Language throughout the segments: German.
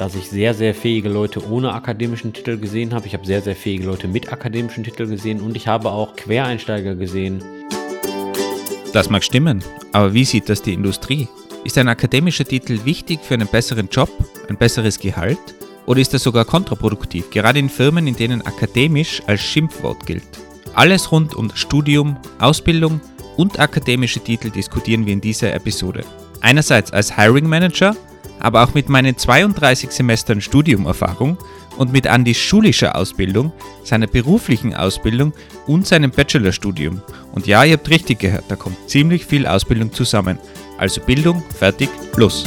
dass ich sehr, sehr fähige Leute ohne akademischen Titel gesehen habe. Ich habe sehr, sehr fähige Leute mit akademischen Titel gesehen und ich habe auch Quereinsteiger gesehen. Das mag stimmen, aber wie sieht das die Industrie? Ist ein akademischer Titel wichtig für einen besseren Job, ein besseres Gehalt oder ist er sogar kontraproduktiv, gerade in Firmen, in denen akademisch als Schimpfwort gilt? Alles rund um Studium, Ausbildung und akademische Titel diskutieren wir in dieser Episode. Einerseits als Hiring Manager, aber auch mit meinen 32 Semestern Studiumerfahrung und mit Andys schulischer Ausbildung, seiner beruflichen Ausbildung und seinem Bachelorstudium. Und ja, ihr habt richtig gehört, da kommt ziemlich viel Ausbildung zusammen. Also Bildung, fertig, los.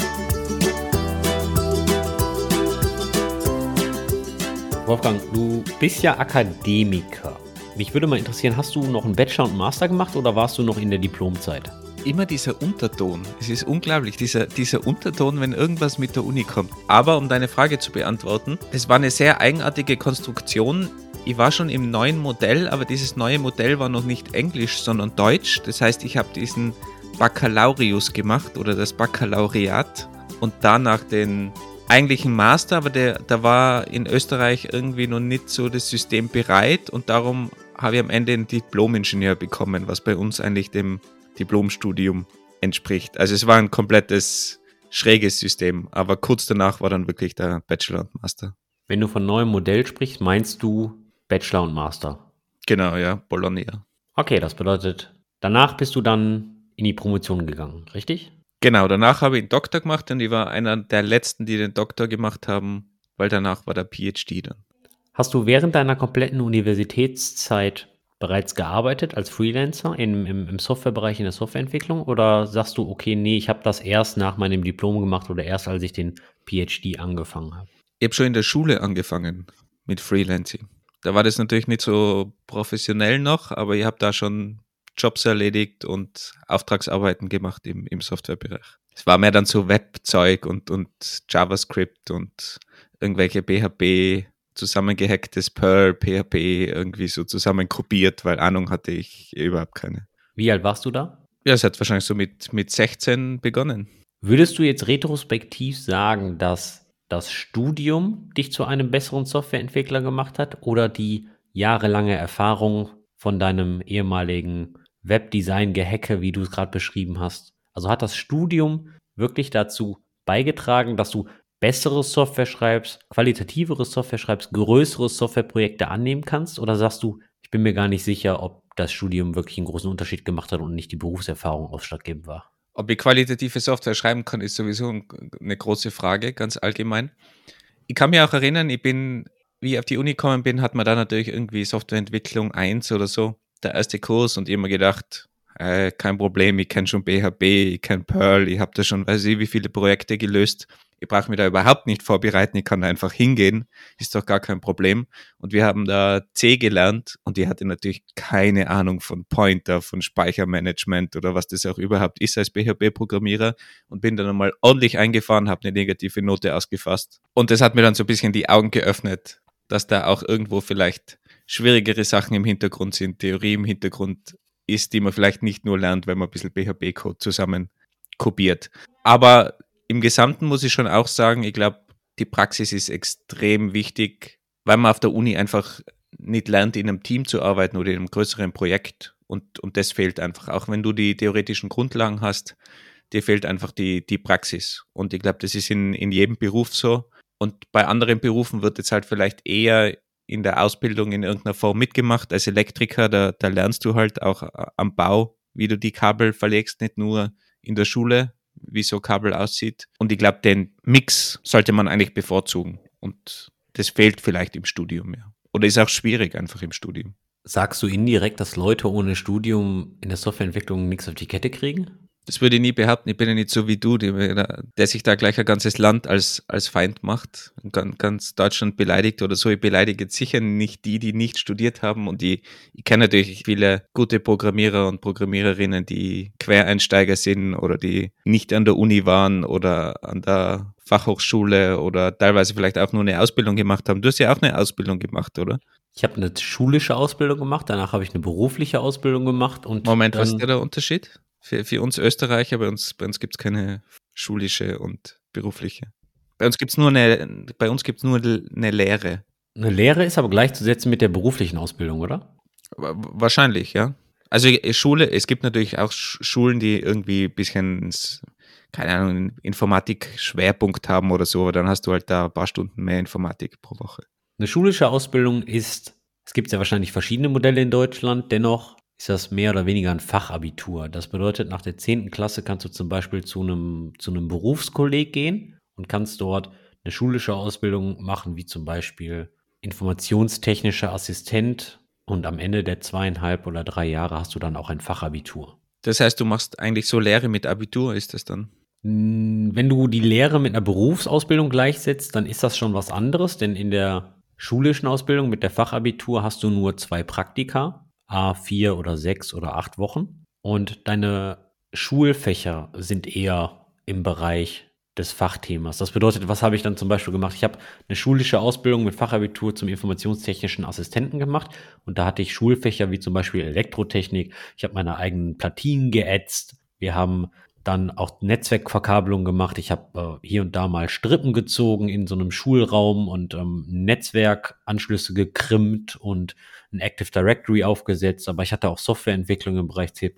Wolfgang, du bist ja Akademiker. Mich würde mal interessieren, hast du noch einen Bachelor und Master gemacht oder warst du noch in der Diplomzeit? Immer dieser Unterton. Es ist unglaublich, dieser, dieser Unterton, wenn irgendwas mit der Uni kommt. Aber um deine Frage zu beantworten, es war eine sehr eigenartige Konstruktion. Ich war schon im neuen Modell, aber dieses neue Modell war noch nicht Englisch, sondern Deutsch. Das heißt, ich habe diesen Baccalaureus gemacht oder das Baccalaureat und danach den eigentlichen Master, aber der, da war in Österreich irgendwie noch nicht so das System bereit und darum habe ich am Ende einen Diplom-Ingenieur bekommen, was bei uns eigentlich dem Diplomstudium entspricht. Also es war ein komplettes schräges System, aber kurz danach war dann wirklich der Bachelor und Master. Wenn du von neuem Modell sprichst, meinst du Bachelor und Master? Genau, ja, Bologna. Okay, das bedeutet, danach bist du dann in die Promotion gegangen, richtig? Genau, danach habe ich einen Doktor gemacht und ich war einer der letzten, die den Doktor gemacht haben, weil danach war der PhD dann. Hast du während deiner kompletten Universitätszeit bereits gearbeitet als Freelancer im, im, im Softwarebereich, in der Softwareentwicklung? Oder sagst du, okay, nee, ich habe das erst nach meinem Diplom gemacht oder erst als ich den PhD angefangen habe? Ich habe schon in der Schule angefangen mit Freelancing. Da war das natürlich nicht so professionell noch, aber ich habe da schon Jobs erledigt und Auftragsarbeiten gemacht im, im Softwarebereich. Es war mehr dann so Webzeug und, und JavaScript und irgendwelche PHP zusammengehacktes Perl, PHP irgendwie so zusammengruppiert, weil Ahnung hatte ich überhaupt keine. Wie alt warst du da? Ja, es hat wahrscheinlich so mit, mit 16 begonnen. Würdest du jetzt retrospektiv sagen, dass das Studium dich zu einem besseren Softwareentwickler gemacht hat oder die jahrelange Erfahrung von deinem ehemaligen Webdesign-Gehacke, wie du es gerade beschrieben hast? Also hat das Studium wirklich dazu beigetragen, dass du bessere Software schreibst, qualitativere Software schreibst, größere Softwareprojekte annehmen kannst? Oder sagst du, ich bin mir gar nicht sicher, ob das Studium wirklich einen großen Unterschied gemacht hat und nicht die Berufserfahrung ausschlaggebend war? Ob ich qualitative Software schreiben kann, ist sowieso eine große Frage, ganz allgemein. Ich kann mich auch erinnern, ich bin, wie ich auf die Uni gekommen bin, hat man da natürlich irgendwie Softwareentwicklung 1 oder so, der erste Kurs und immer gedacht, äh, kein Problem, ich kenne schon PHP, ich kenne Perl, ich habe da schon, weiß ich, wie viele Projekte gelöst ich brauche mich da überhaupt nicht vorbereiten, ich kann da einfach hingehen, ist doch gar kein Problem. Und wir haben da C gelernt und die hatte natürlich keine Ahnung von Pointer, von Speichermanagement oder was das auch überhaupt ist als PHP-Programmierer und bin dann einmal ordentlich eingefahren, habe eine negative Note ausgefasst. Und das hat mir dann so ein bisschen die Augen geöffnet, dass da auch irgendwo vielleicht schwierigere Sachen im Hintergrund sind, Theorie im Hintergrund ist, die man vielleicht nicht nur lernt, wenn man ein bisschen PHP-Code zusammen kopiert. Aber im Gesamten muss ich schon auch sagen, ich glaube, die Praxis ist extrem wichtig, weil man auf der Uni einfach nicht lernt, in einem Team zu arbeiten oder in einem größeren Projekt. Und, und das fehlt einfach. Auch wenn du die theoretischen Grundlagen hast, dir fehlt einfach die, die Praxis. Und ich glaube, das ist in, in jedem Beruf so. Und bei anderen Berufen wird jetzt halt vielleicht eher in der Ausbildung in irgendeiner Form mitgemacht. Als Elektriker, da, da lernst du halt auch am Bau, wie du die Kabel verlegst, nicht nur in der Schule, wie so Kabel aussieht. Und ich glaube, den Mix sollte man eigentlich bevorzugen. Und das fehlt vielleicht im Studium, ja. Oder ist auch schwierig einfach im Studium. Sagst du indirekt, dass Leute ohne Studium in der Softwareentwicklung nichts auf die Kette kriegen? Das würde ich nie behaupten. Ich bin ja nicht so wie du, der, der sich da gleich ein ganzes Land als, als Feind macht und ganz, ganz Deutschland beleidigt oder so. Ich beleidige jetzt sicher nicht die, die nicht studiert haben. Und die, ich kenne natürlich viele gute Programmierer und Programmiererinnen, die Quereinsteiger sind oder die nicht an der Uni waren oder an der Fachhochschule oder teilweise vielleicht auch nur eine Ausbildung gemacht haben. Du hast ja auch eine Ausbildung gemacht, oder? Ich habe eine schulische Ausbildung gemacht, danach habe ich eine berufliche Ausbildung gemacht und. Moment, was ist der Unterschied? Für, für uns Österreicher, bei uns, bei uns gibt es keine schulische und berufliche. Bei uns gibt es nur, eine, bei uns gibt's nur eine Lehre. Eine Lehre ist aber gleichzusetzen mit der beruflichen Ausbildung, oder? Wahrscheinlich, ja. Also Schule, es gibt natürlich auch Schulen, die irgendwie ein bisschen, keine Ahnung, Informatik-Schwerpunkt haben oder so, aber dann hast du halt da ein paar Stunden mehr Informatik pro Woche. Eine schulische Ausbildung ist, es gibt ja wahrscheinlich verschiedene Modelle in Deutschland, dennoch ist das mehr oder weniger ein Fachabitur. Das bedeutet, nach der 10. Klasse kannst du zum Beispiel zu einem, zu einem Berufskolleg gehen und kannst dort eine schulische Ausbildung machen, wie zum Beispiel informationstechnischer Assistent und am Ende der zweieinhalb oder drei Jahre hast du dann auch ein Fachabitur. Das heißt, du machst eigentlich so Lehre mit Abitur, ist das dann? Hm, wenn du die Lehre mit einer Berufsausbildung gleichsetzt, dann ist das schon was anderes, denn in der schulischen Ausbildung mit der Fachabitur hast du nur zwei Praktika, a vier oder sechs oder acht Wochen. Und deine Schulfächer sind eher im Bereich des Fachthemas. Das bedeutet, was habe ich dann zum Beispiel gemacht? Ich habe eine schulische Ausbildung mit Fachabitur zum informationstechnischen Assistenten gemacht und da hatte ich Schulfächer wie zum Beispiel Elektrotechnik. Ich habe meine eigenen Platinen geätzt. Wir haben dann auch Netzwerkverkabelung gemacht. Ich habe äh, hier und da mal Strippen gezogen in so einem Schulraum und ähm, Netzwerkanschlüsse gekrimmt und ein Active Directory aufgesetzt. Aber ich hatte auch Softwareentwicklung im Bereich C++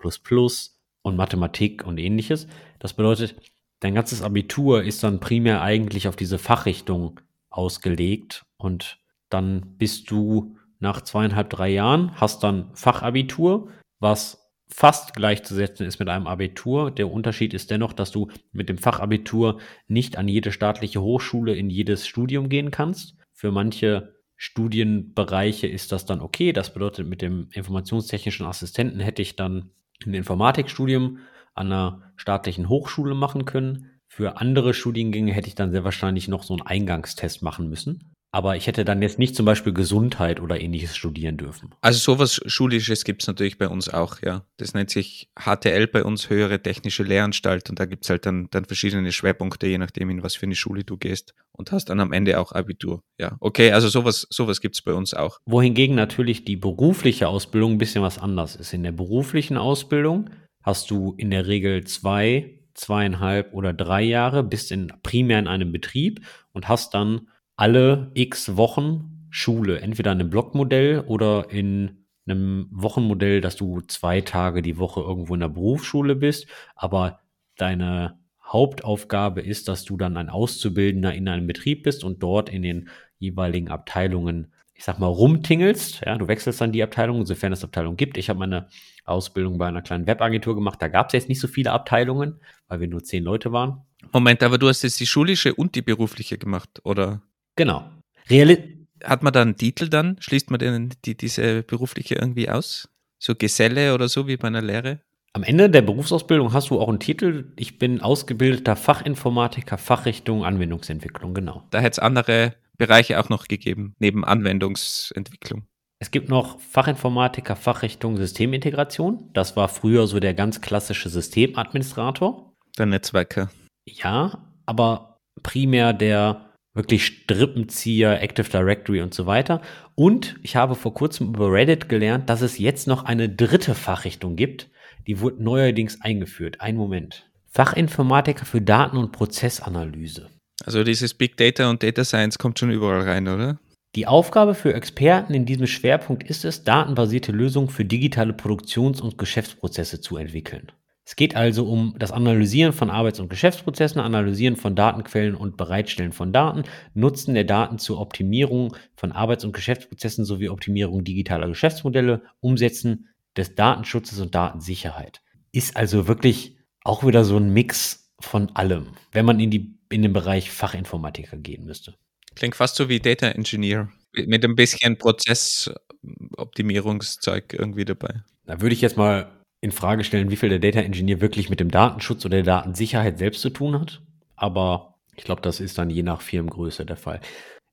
und Mathematik und ähnliches. Das bedeutet, dein ganzes Abitur ist dann primär eigentlich auf diese Fachrichtung ausgelegt und dann bist du nach zweieinhalb, drei Jahren, hast dann Fachabitur, was fast gleichzusetzen ist mit einem Abitur. Der Unterschied ist dennoch, dass du mit dem Fachabitur nicht an jede staatliche Hochschule in jedes Studium gehen kannst. Für manche Studienbereiche ist das dann okay. Das bedeutet, mit dem informationstechnischen Assistenten hätte ich dann ein Informatikstudium an einer staatlichen Hochschule machen können. Für andere Studiengänge hätte ich dann sehr wahrscheinlich noch so einen Eingangstest machen müssen. Aber ich hätte dann jetzt nicht zum Beispiel Gesundheit oder ähnliches studieren dürfen. Also sowas Schulisches gibt es natürlich bei uns auch, ja. Das nennt sich HTL bei uns, Höhere Technische Lehranstalt. Und da gibt es halt dann, dann verschiedene Schwerpunkte, je nachdem, in was für eine Schule du gehst. Und hast dann am Ende auch Abitur. Ja, okay, also sowas, sowas gibt es bei uns auch. Wohingegen natürlich die berufliche Ausbildung ein bisschen was anders ist. In der beruflichen Ausbildung hast du in der Regel zwei, zweieinhalb oder drei Jahre, bist in, primär in einem Betrieb und hast dann alle x Wochen Schule, entweder in einem Blockmodell oder in einem Wochenmodell, dass du zwei Tage die Woche irgendwo in der Berufsschule bist, aber deine Hauptaufgabe ist, dass du dann ein Auszubildender in einem Betrieb bist und dort in den jeweiligen Abteilungen ich sag mal, rumtingelst. Ja, du wechselst dann die Abteilung, sofern es Abteilungen gibt. Ich habe meine Ausbildung bei einer kleinen Webagentur gemacht. Da gab es jetzt nicht so viele Abteilungen, weil wir nur zehn Leute waren. Moment, aber du hast jetzt die schulische und die berufliche gemacht, oder? Genau. Reali Hat man da einen Titel dann? Schließt man denn die, diese berufliche irgendwie aus? So Geselle oder so wie bei einer Lehre? Am Ende der Berufsausbildung hast du auch einen Titel. Ich bin ausgebildeter Fachinformatiker, Fachrichtung Anwendungsentwicklung, genau. Da hätte es andere Bereiche auch noch gegeben, neben Anwendungsentwicklung? Es gibt noch Fachinformatiker, Fachrichtung Systemintegration. Das war früher so der ganz klassische Systemadministrator. Der Netzwerker. Ja, aber primär der wirklich Strippenzieher, Active Directory und so weiter. Und ich habe vor kurzem über Reddit gelernt, dass es jetzt noch eine dritte Fachrichtung gibt. Die wurde neuerdings eingeführt. Ein Moment. Fachinformatiker für Daten- und Prozessanalyse. Also dieses Big Data und Data Science kommt schon überall rein, oder? Die Aufgabe für Experten in diesem Schwerpunkt ist es, datenbasierte Lösungen für digitale Produktions- und Geschäftsprozesse zu entwickeln. Es geht also um das Analysieren von Arbeits- und Geschäftsprozessen, Analysieren von Datenquellen und Bereitstellen von Daten, Nutzen der Daten zur Optimierung von Arbeits- und Geschäftsprozessen sowie Optimierung digitaler Geschäftsmodelle, Umsetzen des Datenschutzes und Datensicherheit. Ist also wirklich auch wieder so ein Mix von allem. Wenn man in die in den Bereich Fachinformatiker gehen müsste. Klingt fast so wie Data Engineer. Mit ein bisschen Prozessoptimierungszeug irgendwie dabei. Da würde ich jetzt mal in Frage stellen, wie viel der Data Engineer wirklich mit dem Datenschutz oder der Datensicherheit selbst zu tun hat. Aber ich glaube, das ist dann je nach Firmengröße der Fall.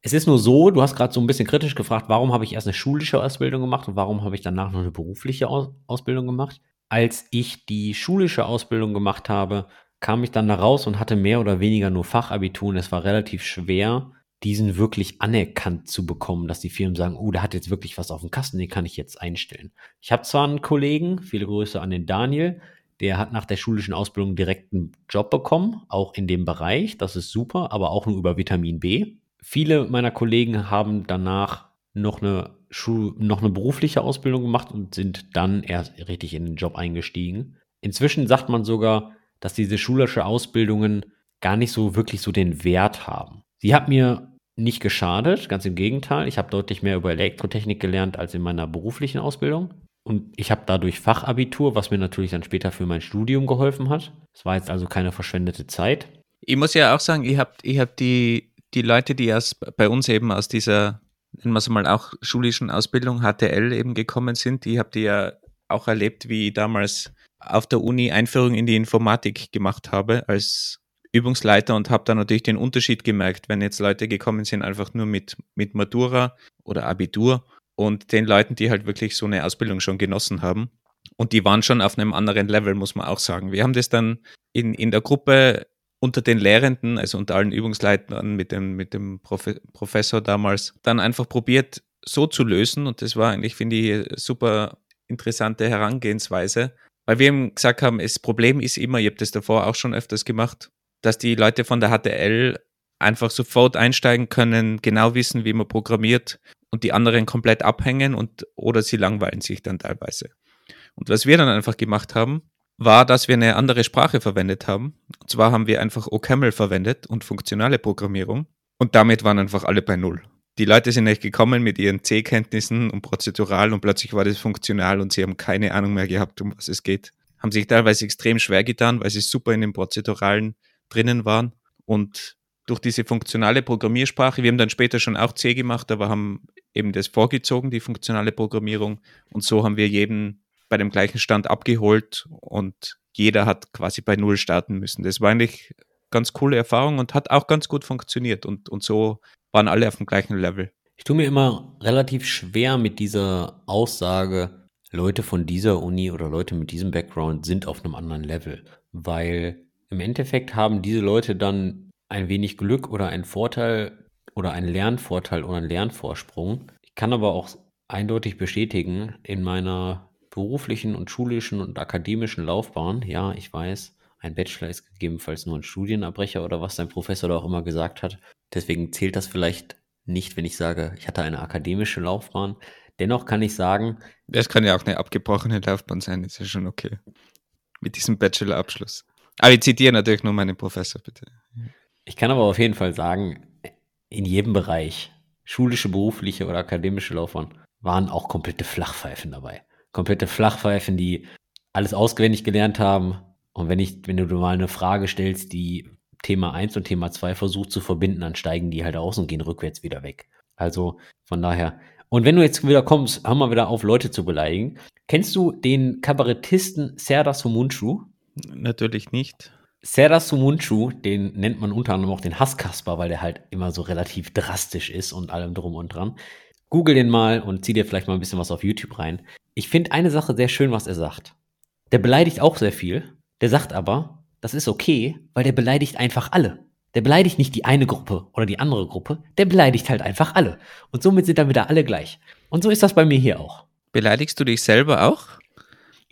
Es ist nur so, du hast gerade so ein bisschen kritisch gefragt, warum habe ich erst eine schulische Ausbildung gemacht und warum habe ich danach noch eine berufliche Aus Ausbildung gemacht. Als ich die schulische Ausbildung gemacht habe, kam ich dann da raus und hatte mehr oder weniger nur Fachabitur und es war relativ schwer, diesen wirklich anerkannt zu bekommen, dass die Firmen sagen, oh, der hat jetzt wirklich was auf dem Kasten, den kann ich jetzt einstellen. Ich habe zwar einen Kollegen, viele Grüße an den Daniel, der hat nach der schulischen Ausbildung direkt einen Job bekommen, auch in dem Bereich. Das ist super, aber auch nur über Vitamin B. Viele meiner Kollegen haben danach noch eine, Schul noch eine berufliche Ausbildung gemacht und sind dann erst richtig in den Job eingestiegen. Inzwischen sagt man sogar, dass diese schulische Ausbildungen gar nicht so wirklich so den Wert haben. Sie hat mir nicht geschadet, ganz im Gegenteil. Ich habe deutlich mehr über Elektrotechnik gelernt als in meiner beruflichen Ausbildung. Und ich habe dadurch Fachabitur, was mir natürlich dann später für mein Studium geholfen hat. Es war jetzt also keine verschwendete Zeit. Ich muss ja auch sagen, ich habe ich hab die, die Leute, die aus, bei uns eben aus dieser, nennen wir es mal auch schulischen Ausbildung, HTL eben gekommen sind, die habt ihr ja auch erlebt, wie ich damals auf der Uni Einführung in die Informatik gemacht habe als Übungsleiter und habe da natürlich den Unterschied gemerkt, wenn jetzt Leute gekommen sind, einfach nur mit, mit Matura oder Abitur und den Leuten, die halt wirklich so eine Ausbildung schon genossen haben. Und die waren schon auf einem anderen Level, muss man auch sagen. Wir haben das dann in, in der Gruppe unter den Lehrenden, also unter allen Übungsleitern mit dem, mit dem Profe Professor damals, dann einfach probiert, so zu lösen. Und das war eigentlich, finde ich, super interessante Herangehensweise, weil wir eben gesagt haben, das Problem ist immer, ich habe das davor auch schon öfters gemacht, dass die Leute von der HTL einfach sofort einsteigen können, genau wissen, wie man programmiert und die anderen komplett abhängen und oder sie langweilen sich dann teilweise. Und was wir dann einfach gemacht haben, war, dass wir eine andere Sprache verwendet haben. Und zwar haben wir einfach OCaml verwendet und funktionale Programmierung. Und damit waren einfach alle bei Null. Die Leute sind nicht gekommen mit ihren C-Kenntnissen und prozedural und plötzlich war das funktional und sie haben keine Ahnung mehr gehabt, um was es geht. Haben sich teilweise extrem schwer getan, weil sie super in den Prozeduralen drinnen waren. Und durch diese funktionale Programmiersprache, wir haben dann später schon auch C gemacht, aber haben eben das vorgezogen, die funktionale Programmierung. Und so haben wir jeden bei dem gleichen Stand abgeholt und jeder hat quasi bei Null starten müssen. Das war eigentlich ganz coole Erfahrung und hat auch ganz gut funktioniert und, und so waren alle auf dem gleichen Level. Ich tue mir immer relativ schwer mit dieser Aussage, Leute von dieser Uni oder Leute mit diesem Background sind auf einem anderen Level, weil im Endeffekt haben diese Leute dann ein wenig Glück oder einen Vorteil oder einen Lernvorteil oder einen Lernvorsprung. Ich kann aber auch eindeutig bestätigen, in meiner beruflichen und schulischen und akademischen Laufbahn, ja, ich weiß, ein Bachelor ist gegebenenfalls nur ein Studienabbrecher oder was dein Professor da auch immer gesagt hat. Deswegen zählt das vielleicht nicht, wenn ich sage, ich hatte eine akademische Laufbahn. Dennoch kann ich sagen. Das kann ja auch eine abgebrochene Laufbahn sein, ist ja schon okay. Mit diesem Bachelor-Abschluss. Aber ich zitiere natürlich nur meinen Professor, bitte. Ich kann aber auf jeden Fall sagen, in jedem Bereich, schulische, berufliche oder akademische Laufbahn, waren auch komplette Flachpfeifen dabei komplette Flachpfeifen, die alles auswendig gelernt haben. Und wenn ich, wenn du mal eine Frage stellst, die Thema 1 und Thema 2 versucht zu verbinden, dann steigen die halt aus und gehen rückwärts wieder weg. Also von daher. Und wenn du jetzt wieder kommst, hör mal wieder auf, Leute zu beleidigen. Kennst du den Kabarettisten Serdar Sumunchu? Natürlich nicht. Serdar Sumunchu, den nennt man unter anderem auch den Hasskasper, weil der halt immer so relativ drastisch ist und allem drum und dran. Google den mal und zieh dir vielleicht mal ein bisschen was auf YouTube rein. Ich finde eine Sache sehr schön, was er sagt. Der beleidigt auch sehr viel. Der sagt aber, das ist okay, weil der beleidigt einfach alle. Der beleidigt nicht die eine Gruppe oder die andere Gruppe, der beleidigt halt einfach alle. Und somit sind dann wieder alle gleich. Und so ist das bei mir hier auch. Beleidigst du dich selber auch?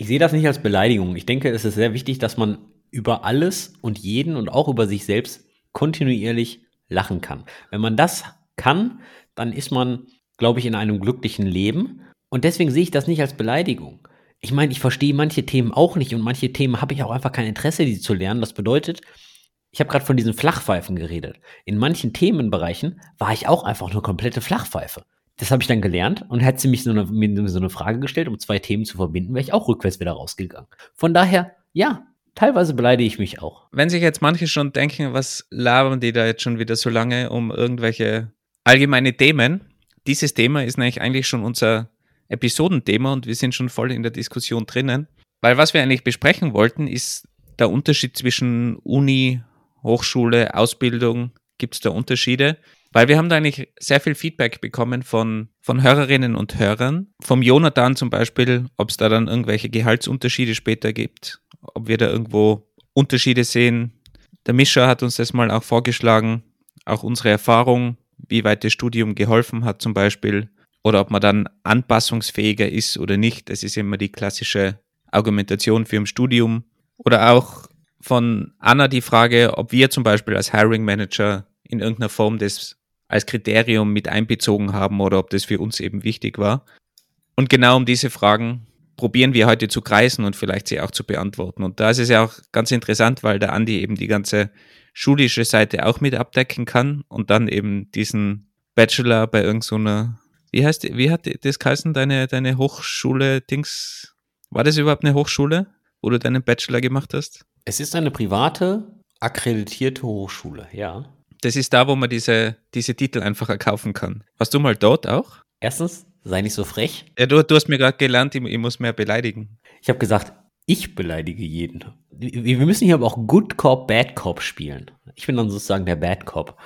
Ich sehe das nicht als Beleidigung. Ich denke, es ist sehr wichtig, dass man über alles und jeden und auch über sich selbst kontinuierlich lachen kann. Wenn man das kann, dann ist man glaube ich, in einem glücklichen Leben. Und deswegen sehe ich das nicht als Beleidigung. Ich meine, ich verstehe manche Themen auch nicht und manche Themen habe ich auch einfach kein Interesse, die zu lernen. Das bedeutet, ich habe gerade von diesen Flachpfeifen geredet. In manchen Themenbereichen war ich auch einfach eine komplette Flachpfeife. Das habe ich dann gelernt und hätte sie mich so eine, so eine Frage gestellt, um zwei Themen zu verbinden, wäre ich auch rückwärts wieder rausgegangen. Von daher, ja, teilweise beleidige ich mich auch. Wenn sich jetzt manche schon denken, was labern die da jetzt schon wieder so lange um irgendwelche allgemeine Themen, dieses Thema ist nämlich eigentlich schon unser Episodenthema und wir sind schon voll in der Diskussion drinnen. Weil was wir eigentlich besprechen wollten, ist der Unterschied zwischen Uni, Hochschule, Ausbildung. Gibt es da Unterschiede? Weil wir haben da eigentlich sehr viel Feedback bekommen von, von Hörerinnen und Hörern. Vom Jonathan zum Beispiel, ob es da dann irgendwelche Gehaltsunterschiede später gibt, ob wir da irgendwo Unterschiede sehen. Der Mischer hat uns das mal auch vorgeschlagen, auch unsere Erfahrung wie weit das Studium geholfen hat zum Beispiel oder ob man dann anpassungsfähiger ist oder nicht. Das ist immer die klassische Argumentation für ein Studium. Oder auch von Anna die Frage, ob wir zum Beispiel als Hiring Manager in irgendeiner Form das als Kriterium mit einbezogen haben oder ob das für uns eben wichtig war. Und genau um diese Fragen probieren wir heute zu kreisen und vielleicht sie auch zu beantworten. Und da ist es ja auch ganz interessant, weil der Andi eben die ganze schulische Seite auch mit abdecken kann und dann eben diesen Bachelor bei irgendeiner, so wie heißt, wie hat das geheißen, deine, deine Hochschule, Dings, war das überhaupt eine Hochschule, wo du deinen Bachelor gemacht hast? Es ist eine private, akkreditierte Hochschule, ja. Das ist da, wo man diese, diese Titel einfach erkaufen kann. Warst du mal dort auch? Erstens, sei nicht so frech. Ja, du, du hast mir gerade gelernt, ich, ich, muss mehr beleidigen. Ich habe gesagt, ich beleidige jeden. Wir müssen hier aber auch Good Cop, Bad Cop spielen. Ich bin dann sozusagen der Bad Cop.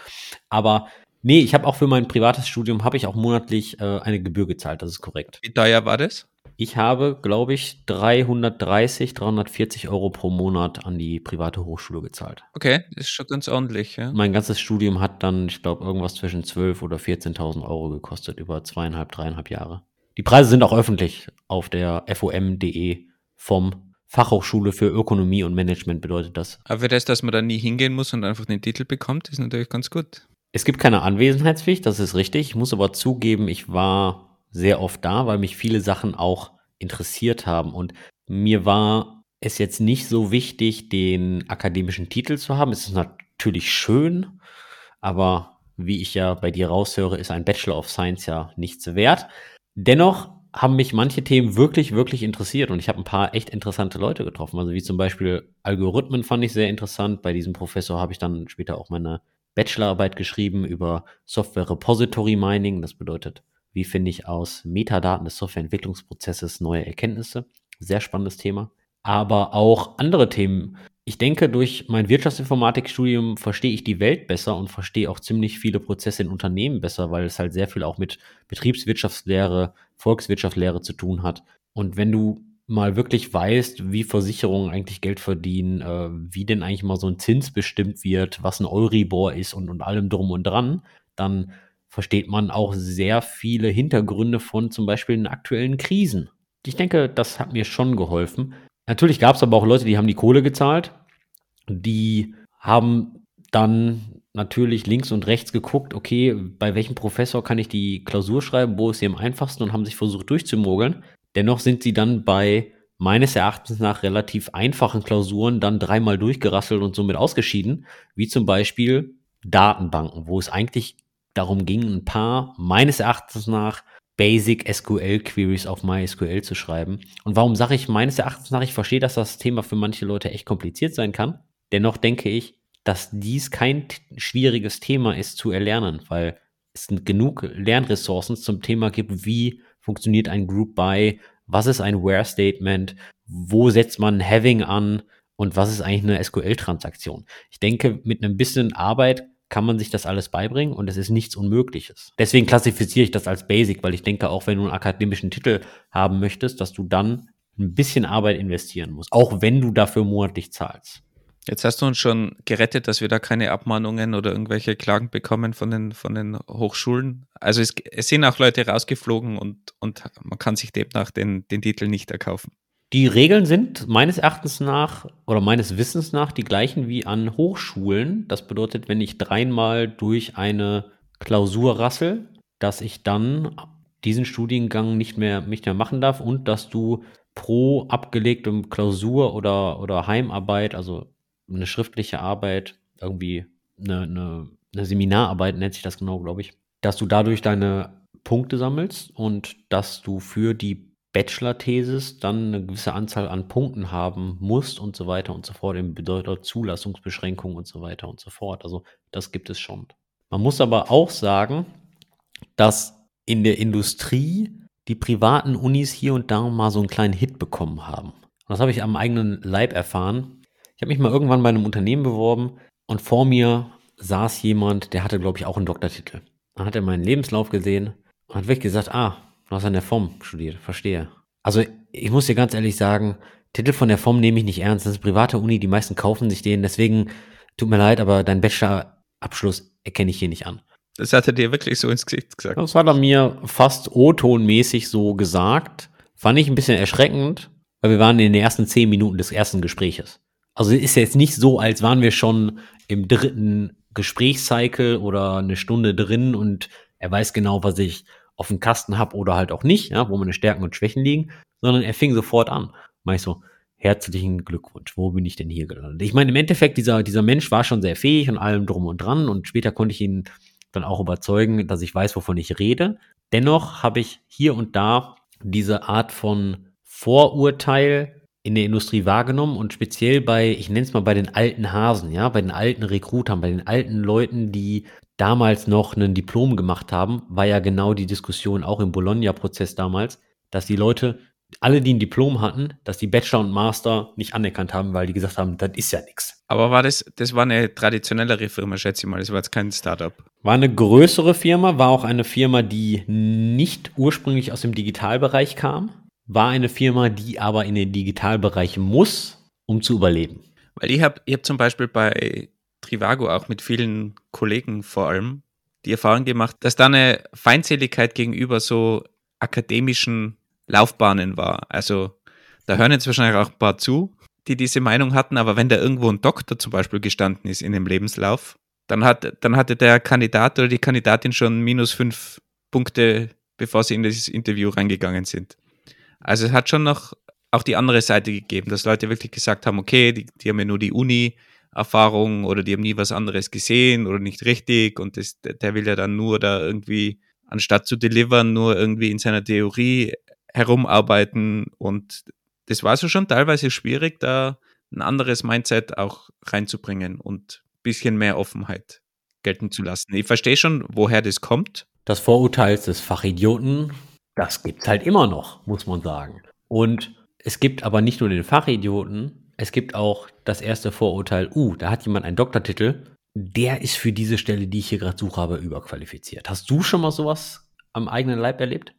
Aber nee, ich habe auch für mein privates Studium, habe ich auch monatlich äh, eine Gebühr gezahlt, das ist korrekt. Wie teuer war das? Ich habe, glaube ich, 330, 340 Euro pro Monat an die private Hochschule gezahlt. Okay, das ist schon ganz ordentlich, ja. Mein ganzes Studium hat dann, ich glaube, irgendwas zwischen 12.000 oder 14.000 Euro gekostet, über zweieinhalb, dreieinhalb Jahre. Die Preise sind auch öffentlich auf der fom.de vom Fachhochschule für Ökonomie und Management bedeutet das. Aber für das, dass man da nie hingehen muss und einfach den Titel bekommt, ist natürlich ganz gut. Es gibt keine Anwesenheitspflicht, das ist richtig. Ich muss aber zugeben, ich war sehr oft da, weil mich viele Sachen auch interessiert haben. Und mir war es jetzt nicht so wichtig, den akademischen Titel zu haben. Es ist natürlich schön, aber wie ich ja bei dir raushöre, ist ein Bachelor of Science ja nichts wert. Dennoch haben mich manche Themen wirklich, wirklich interessiert und ich habe ein paar echt interessante Leute getroffen. Also wie zum Beispiel Algorithmen fand ich sehr interessant. Bei diesem Professor habe ich dann später auch meine Bachelorarbeit geschrieben über Software Repository Mining. Das bedeutet wie finde ich aus Metadaten des Softwareentwicklungsprozesses neue Erkenntnisse? Sehr spannendes Thema. Aber auch andere Themen. Ich denke, durch mein Wirtschaftsinformatikstudium verstehe ich die Welt besser und verstehe auch ziemlich viele Prozesse in Unternehmen besser, weil es halt sehr viel auch mit Betriebswirtschaftslehre, Volkswirtschaftslehre zu tun hat. Und wenn du mal wirklich weißt, wie Versicherungen eigentlich Geld verdienen, äh, wie denn eigentlich mal so ein Zins bestimmt wird, was ein Euribor ist und, und allem drum und dran, dann versteht man auch sehr viele Hintergründe von zum Beispiel den aktuellen Krisen. Ich denke, das hat mir schon geholfen. Natürlich gab es aber auch Leute, die haben die Kohle gezahlt. Die haben dann natürlich links und rechts geguckt, okay, bei welchem Professor kann ich die Klausur schreiben, wo ist sie am einfachsten und haben sich versucht durchzumogeln. Dennoch sind sie dann bei meines Erachtens nach relativ einfachen Klausuren dann dreimal durchgerasselt und somit ausgeschieden, wie zum Beispiel Datenbanken, wo es eigentlich darum ging, ein paar meines Erachtens nach Basic SQL Queries auf MySQL zu schreiben. Und warum sage ich meines Erachtens nach, ich verstehe, dass das Thema für manche Leute echt kompliziert sein kann. Dennoch denke ich, dass dies kein schwieriges Thema ist zu erlernen, weil es genug Lernressourcen zum Thema gibt, wie funktioniert ein Group By, was ist ein Where Statement, wo setzt man Having an und was ist eigentlich eine SQL-Transaktion. Ich denke, mit einem bisschen Arbeit kann man sich das alles beibringen und es ist nichts Unmögliches. Deswegen klassifiziere ich das als Basic, weil ich denke, auch wenn du einen akademischen Titel haben möchtest, dass du dann ein bisschen Arbeit investieren musst, auch wenn du dafür monatlich zahlst. Jetzt hast du uns schon gerettet, dass wir da keine Abmahnungen oder irgendwelche Klagen bekommen von den, von den Hochschulen. Also es, es sind auch Leute rausgeflogen und, und man kann sich demnach den, den Titel nicht erkaufen. Die Regeln sind meines Erachtens nach oder meines Wissens nach die gleichen wie an Hochschulen. Das bedeutet, wenn ich dreimal durch eine Klausur rassel, dass ich dann diesen Studiengang nicht mehr, nicht mehr machen darf und dass du pro abgelegte Klausur oder, oder Heimarbeit, also eine schriftliche Arbeit, irgendwie eine, eine, eine Seminararbeit nennt sich das genau, glaube ich, dass du dadurch deine Punkte sammelst und dass du für die Bachelor-Thesis dann eine gewisse Anzahl an Punkten haben musst und so weiter und so fort, im bedeutet Zulassungsbeschränkungen und so weiter und so fort. Also das gibt es schon. Man muss aber auch sagen, dass in der Industrie die privaten Unis hier und da mal so einen kleinen Hit bekommen haben. das habe ich am eigenen Leib erfahren. Ich habe mich mal irgendwann bei einem Unternehmen beworben und vor mir saß jemand, der hatte, glaube ich, auch einen Doktortitel. Dann hat er meinen Lebenslauf gesehen und hat wirklich gesagt, ah, Du hast an der FOM studiert, verstehe. Also ich muss dir ganz ehrlich sagen, Titel von der FOM nehme ich nicht ernst. Das ist eine private Uni, die meisten kaufen sich den. Deswegen tut mir leid, aber deinen Bachelorabschluss erkenne ich hier nicht an. Das hat er dir wirklich so ins Gesicht gesagt. Das hat er mir fast O-Ton-mäßig so gesagt. Fand ich ein bisschen erschreckend, weil wir waren in den ersten zehn Minuten des ersten Gespräches. Also ist ja jetzt nicht so, als waren wir schon im dritten Gesprächscycle oder eine Stunde drin und er weiß genau, was ich auf dem Kasten habe oder halt auch nicht, ja, wo meine Stärken und Schwächen liegen, sondern er fing sofort an. Mach ich so, herzlichen Glückwunsch, wo bin ich denn hier gelandet? Ich meine, im Endeffekt, dieser, dieser Mensch war schon sehr fähig und allem drum und dran und später konnte ich ihn dann auch überzeugen, dass ich weiß, wovon ich rede. Dennoch habe ich hier und da diese Art von Vorurteil in der Industrie wahrgenommen und speziell bei, ich nenne es mal bei den alten Hasen, ja, bei den alten Rekrutern, bei den alten Leuten, die damals noch ein Diplom gemacht haben, war ja genau die Diskussion auch im Bologna-Prozess damals, dass die Leute, alle, die ein Diplom hatten, dass die Bachelor und Master nicht anerkannt haben, weil die gesagt haben, das ist ja nichts. Aber war das, das war eine traditionellere Firma, schätze ich mal, das war jetzt kein Startup. War eine größere Firma, war auch eine Firma, die nicht ursprünglich aus dem Digitalbereich kam, war eine Firma, die aber in den Digitalbereich muss, um zu überleben. Weil ich habe ich hab zum Beispiel bei Trivago auch mit vielen Kollegen vor allem die Erfahrung gemacht, dass da eine Feindseligkeit gegenüber so akademischen Laufbahnen war. Also da hören jetzt wahrscheinlich auch ein paar zu, die diese Meinung hatten, aber wenn da irgendwo ein Doktor zum Beispiel gestanden ist in dem Lebenslauf, dann, hat, dann hatte der Kandidat oder die Kandidatin schon minus fünf Punkte, bevor sie in das Interview reingegangen sind. Also es hat schon noch auch die andere Seite gegeben, dass Leute wirklich gesagt haben, okay, die, die haben ja nur die Uni, Erfahrung oder die haben nie was anderes gesehen oder nicht richtig und das, der will ja dann nur da irgendwie, anstatt zu delivern, nur irgendwie in seiner Theorie herumarbeiten und das war so schon teilweise schwierig, da ein anderes Mindset auch reinzubringen und ein bisschen mehr Offenheit gelten zu lassen. Ich verstehe schon, woher das kommt. Das Vorurteil des Fachidioten, das gibt's halt immer noch, muss man sagen. Und es gibt aber nicht nur den Fachidioten, es gibt auch das erste Vorurteil, uh, da hat jemand einen Doktortitel, der ist für diese Stelle, die ich hier gerade suche, aber überqualifiziert. Hast du schon mal sowas am eigenen Leib erlebt?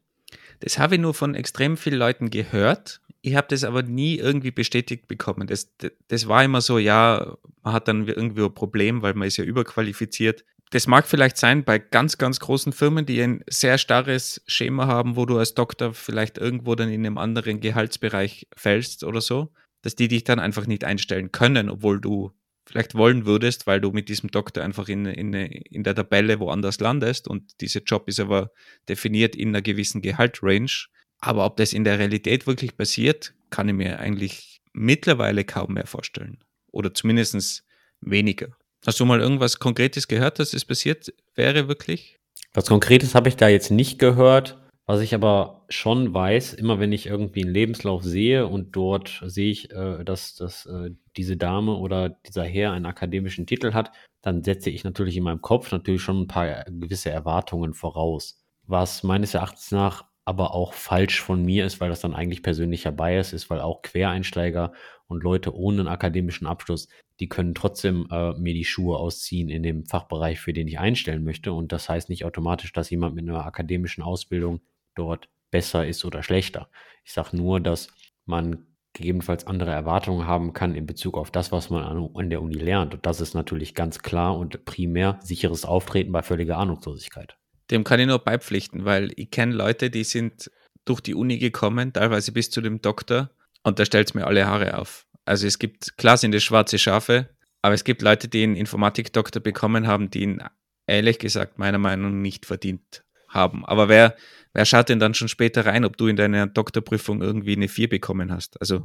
Das habe ich nur von extrem vielen Leuten gehört. Ich habe das aber nie irgendwie bestätigt bekommen. Das, das war immer so, ja, man hat dann irgendwie ein Problem, weil man ist ja überqualifiziert. Das mag vielleicht sein bei ganz, ganz großen Firmen, die ein sehr starres Schema haben, wo du als Doktor vielleicht irgendwo dann in einem anderen Gehaltsbereich fällst oder so dass die dich dann einfach nicht einstellen können, obwohl du vielleicht wollen würdest, weil du mit diesem Doktor einfach in, in, in der Tabelle woanders landest und dieser Job ist aber definiert in einer gewissen Gehaltrange. Aber ob das in der Realität wirklich passiert, kann ich mir eigentlich mittlerweile kaum mehr vorstellen. Oder zumindest weniger. Hast du mal irgendwas Konkretes gehört, dass es passiert wäre wirklich? Was Konkretes habe ich da jetzt nicht gehört. Was ich aber schon weiß, immer wenn ich irgendwie einen Lebenslauf sehe und dort sehe ich, äh, dass, dass äh, diese Dame oder dieser Herr einen akademischen Titel hat, dann setze ich natürlich in meinem Kopf natürlich schon ein paar gewisse Erwartungen voraus. Was meines Erachtens nach aber auch falsch von mir ist, weil das dann eigentlich persönlicher Bias ist, weil auch Quereinsteiger und Leute ohne einen akademischen Abschluss, die können trotzdem äh, mir die Schuhe ausziehen in dem Fachbereich, für den ich einstellen möchte. Und das heißt nicht automatisch, dass jemand mit einer akademischen Ausbildung dort besser ist oder schlechter. Ich sage nur, dass man gegebenenfalls andere Erwartungen haben kann in Bezug auf das, was man an, an der Uni lernt. Und das ist natürlich ganz klar und primär sicheres Auftreten bei völliger Ahnungslosigkeit. Dem kann ich nur beipflichten, weil ich kenne Leute, die sind durch die Uni gekommen, teilweise bis zu dem Doktor, und da stellt es mir alle Haare auf. Also es gibt, klar sind es schwarze Schafe, aber es gibt Leute, die einen Informatikdoktor bekommen haben, die ihn ehrlich gesagt meiner Meinung nach nicht verdient haben. Aber wer, wer schaut denn dann schon später rein, ob du in deiner Doktorprüfung irgendwie eine 4 bekommen hast? Also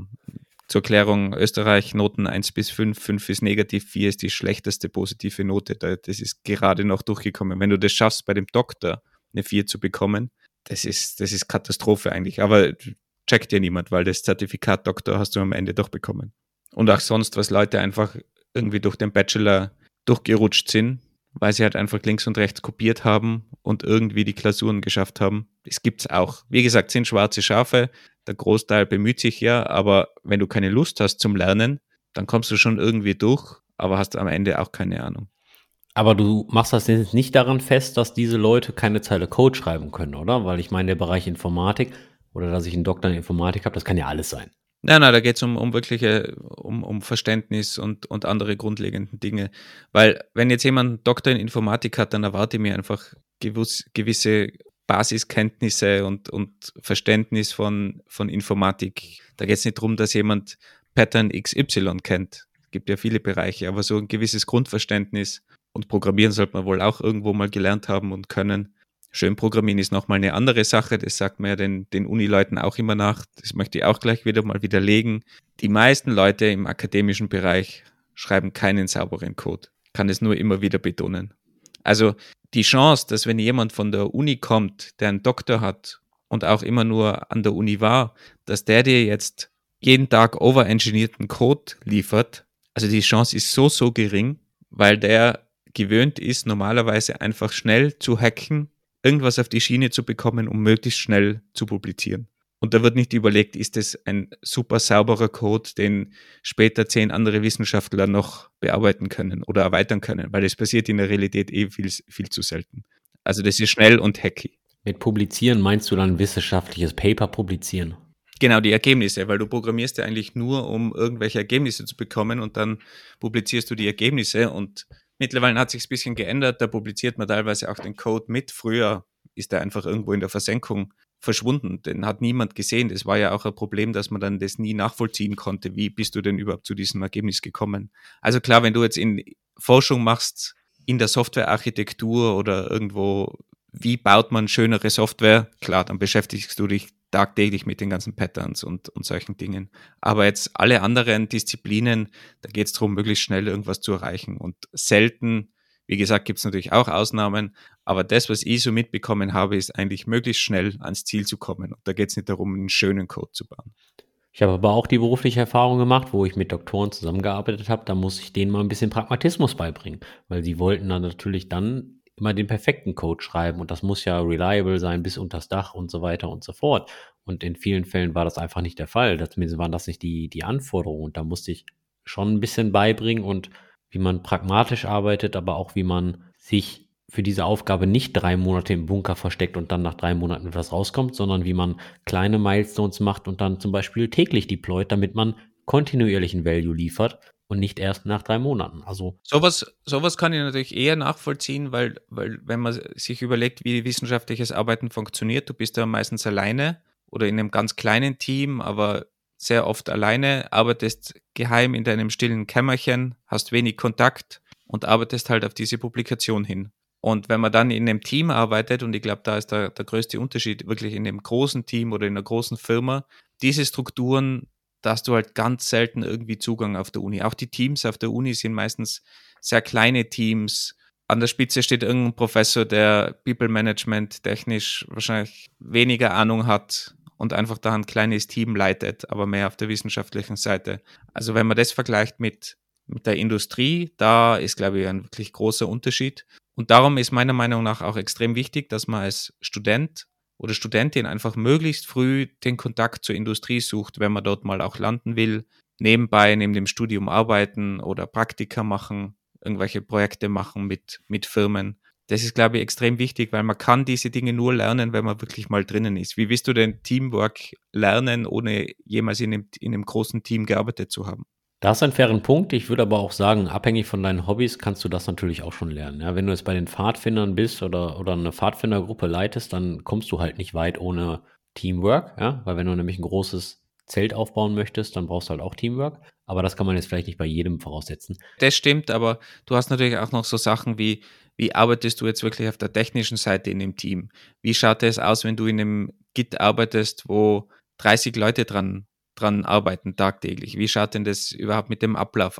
zur Klärung, Österreich Noten 1 bis 5, 5 ist negativ, 4 ist die schlechteste positive Note. Das ist gerade noch durchgekommen. Wenn du das schaffst, bei dem Doktor eine 4 zu bekommen, das ist, das ist Katastrophe eigentlich. Aber checkt dir niemand, weil das Zertifikat Doktor hast du am Ende doch bekommen. Und auch sonst, was Leute einfach irgendwie durch den Bachelor durchgerutscht sind, weil sie halt einfach links und rechts kopiert haben und irgendwie die Klausuren geschafft haben. Das gibt es auch. Wie gesagt, sind schwarze Schafe. Der Großteil bemüht sich ja, aber wenn du keine Lust hast zum Lernen, dann kommst du schon irgendwie durch, aber hast am Ende auch keine Ahnung. Aber du machst das jetzt nicht daran fest, dass diese Leute keine Zeile Code schreiben können, oder? Weil ich meine, der Bereich Informatik oder dass ich einen Doktor in Informatik habe, das kann ja alles sein. Nein, nein, da geht es um, um wirkliche, um, um Verständnis und, und andere grundlegende Dinge. Weil wenn jetzt jemand Doktor in Informatik hat, dann erwarte ich mir einfach gewuss, gewisse Basiskenntnisse und, und Verständnis von, von Informatik. Da geht es nicht darum, dass jemand Pattern XY kennt. gibt ja viele Bereiche, aber so ein gewisses Grundverständnis und Programmieren sollte man wohl auch irgendwo mal gelernt haben und können. Schön programmieren ist nochmal eine andere Sache, das sagt man ja den, den Unileuten auch immer nach. Das möchte ich auch gleich wieder mal widerlegen. Die meisten Leute im akademischen Bereich schreiben keinen sauberen Code. Kann es nur immer wieder betonen. Also die Chance, dass wenn jemand von der Uni kommt, der einen Doktor hat und auch immer nur an der Uni war, dass der dir jetzt jeden Tag overengineerten Code liefert, also die Chance ist so, so gering, weil der gewöhnt ist, normalerweise einfach schnell zu hacken irgendwas auf die Schiene zu bekommen, um möglichst schnell zu publizieren. Und da wird nicht überlegt, ist es ein super sauberer Code, den später zehn andere Wissenschaftler noch bearbeiten können oder erweitern können, weil es passiert in der Realität eh viel, viel zu selten. Also das ist schnell und hacky. Mit publizieren meinst du dann wissenschaftliches Paper publizieren? Genau, die Ergebnisse, weil du programmierst ja eigentlich nur, um irgendwelche Ergebnisse zu bekommen und dann publizierst du die Ergebnisse und Mittlerweile hat sich ein bisschen geändert. Da publiziert man teilweise auch den Code mit. Früher ist er einfach irgendwo in der Versenkung verschwunden. Den hat niemand gesehen. Das war ja auch ein Problem, dass man dann das nie nachvollziehen konnte. Wie bist du denn überhaupt zu diesem Ergebnis gekommen? Also klar, wenn du jetzt in Forschung machst, in der Softwarearchitektur oder irgendwo, wie baut man schönere Software? Klar, dann beschäftigst du dich tagtäglich mit den ganzen Patterns und, und solchen Dingen. Aber jetzt alle anderen Disziplinen, da geht es darum, möglichst schnell irgendwas zu erreichen. Und selten, wie gesagt, gibt es natürlich auch Ausnahmen, aber das, was ich so mitbekommen habe, ist eigentlich möglichst schnell ans Ziel zu kommen. Und da geht es nicht darum, einen schönen Code zu bauen. Ich habe aber auch die berufliche Erfahrung gemacht, wo ich mit Doktoren zusammengearbeitet habe. Da muss ich denen mal ein bisschen Pragmatismus beibringen, weil sie wollten dann natürlich dann immer den perfekten Code schreiben und das muss ja reliable sein bis unters Dach und so weiter und so fort. Und in vielen Fällen war das einfach nicht der Fall. Zumindest waren das nicht die, die Anforderungen. Und da musste ich schon ein bisschen beibringen und wie man pragmatisch arbeitet, aber auch wie man sich für diese Aufgabe nicht drei Monate im Bunker versteckt und dann nach drei Monaten etwas rauskommt, sondern wie man kleine Milestones macht und dann zum Beispiel täglich deployt, damit man kontinuierlichen Value liefert und nicht erst nach drei Monaten. Also sowas, sowas kann ich natürlich eher nachvollziehen, weil, weil wenn man sich überlegt, wie wissenschaftliches Arbeiten funktioniert, du bist ja meistens alleine oder in einem ganz kleinen Team, aber sehr oft alleine, arbeitest geheim in deinem stillen Kämmerchen, hast wenig Kontakt und arbeitest halt auf diese Publikation hin. Und wenn man dann in einem Team arbeitet, und ich glaube, da ist der, der größte Unterschied wirklich in einem großen Team oder in einer großen Firma, diese Strukturen da hast du halt ganz selten irgendwie Zugang auf der Uni. Auch die Teams auf der Uni sind meistens sehr kleine Teams. An der Spitze steht irgendein Professor, der People Management technisch wahrscheinlich weniger Ahnung hat und einfach da ein kleines Team leitet, aber mehr auf der wissenschaftlichen Seite. Also wenn man das vergleicht mit, mit der Industrie, da ist, glaube ich, ein wirklich großer Unterschied. Und darum ist meiner Meinung nach auch extrem wichtig, dass man als Student oder Studentin einfach möglichst früh den Kontakt zur Industrie sucht, wenn man dort mal auch landen will, nebenbei neben dem Studium arbeiten oder Praktika machen, irgendwelche Projekte machen mit, mit Firmen. Das ist, glaube ich, extrem wichtig, weil man kann diese Dinge nur lernen, wenn man wirklich mal drinnen ist. Wie willst du denn Teamwork lernen, ohne jemals in einem, in einem großen Team gearbeitet zu haben? Da ist ein fairen Punkt. Ich würde aber auch sagen, abhängig von deinen Hobbys kannst du das natürlich auch schon lernen. Ja, wenn du jetzt bei den Pfadfindern bist oder, oder eine Pfadfindergruppe leitest, dann kommst du halt nicht weit ohne Teamwork. Ja, weil wenn du nämlich ein großes Zelt aufbauen möchtest, dann brauchst du halt auch Teamwork. Aber das kann man jetzt vielleicht nicht bei jedem voraussetzen. Das stimmt, aber du hast natürlich auch noch so Sachen wie, wie arbeitest du jetzt wirklich auf der technischen Seite in dem Team? Wie schaut es aus, wenn du in einem Git arbeitest, wo 30 Leute dran dran arbeiten tagtäglich? Wie schaut denn das überhaupt mit dem Ablauf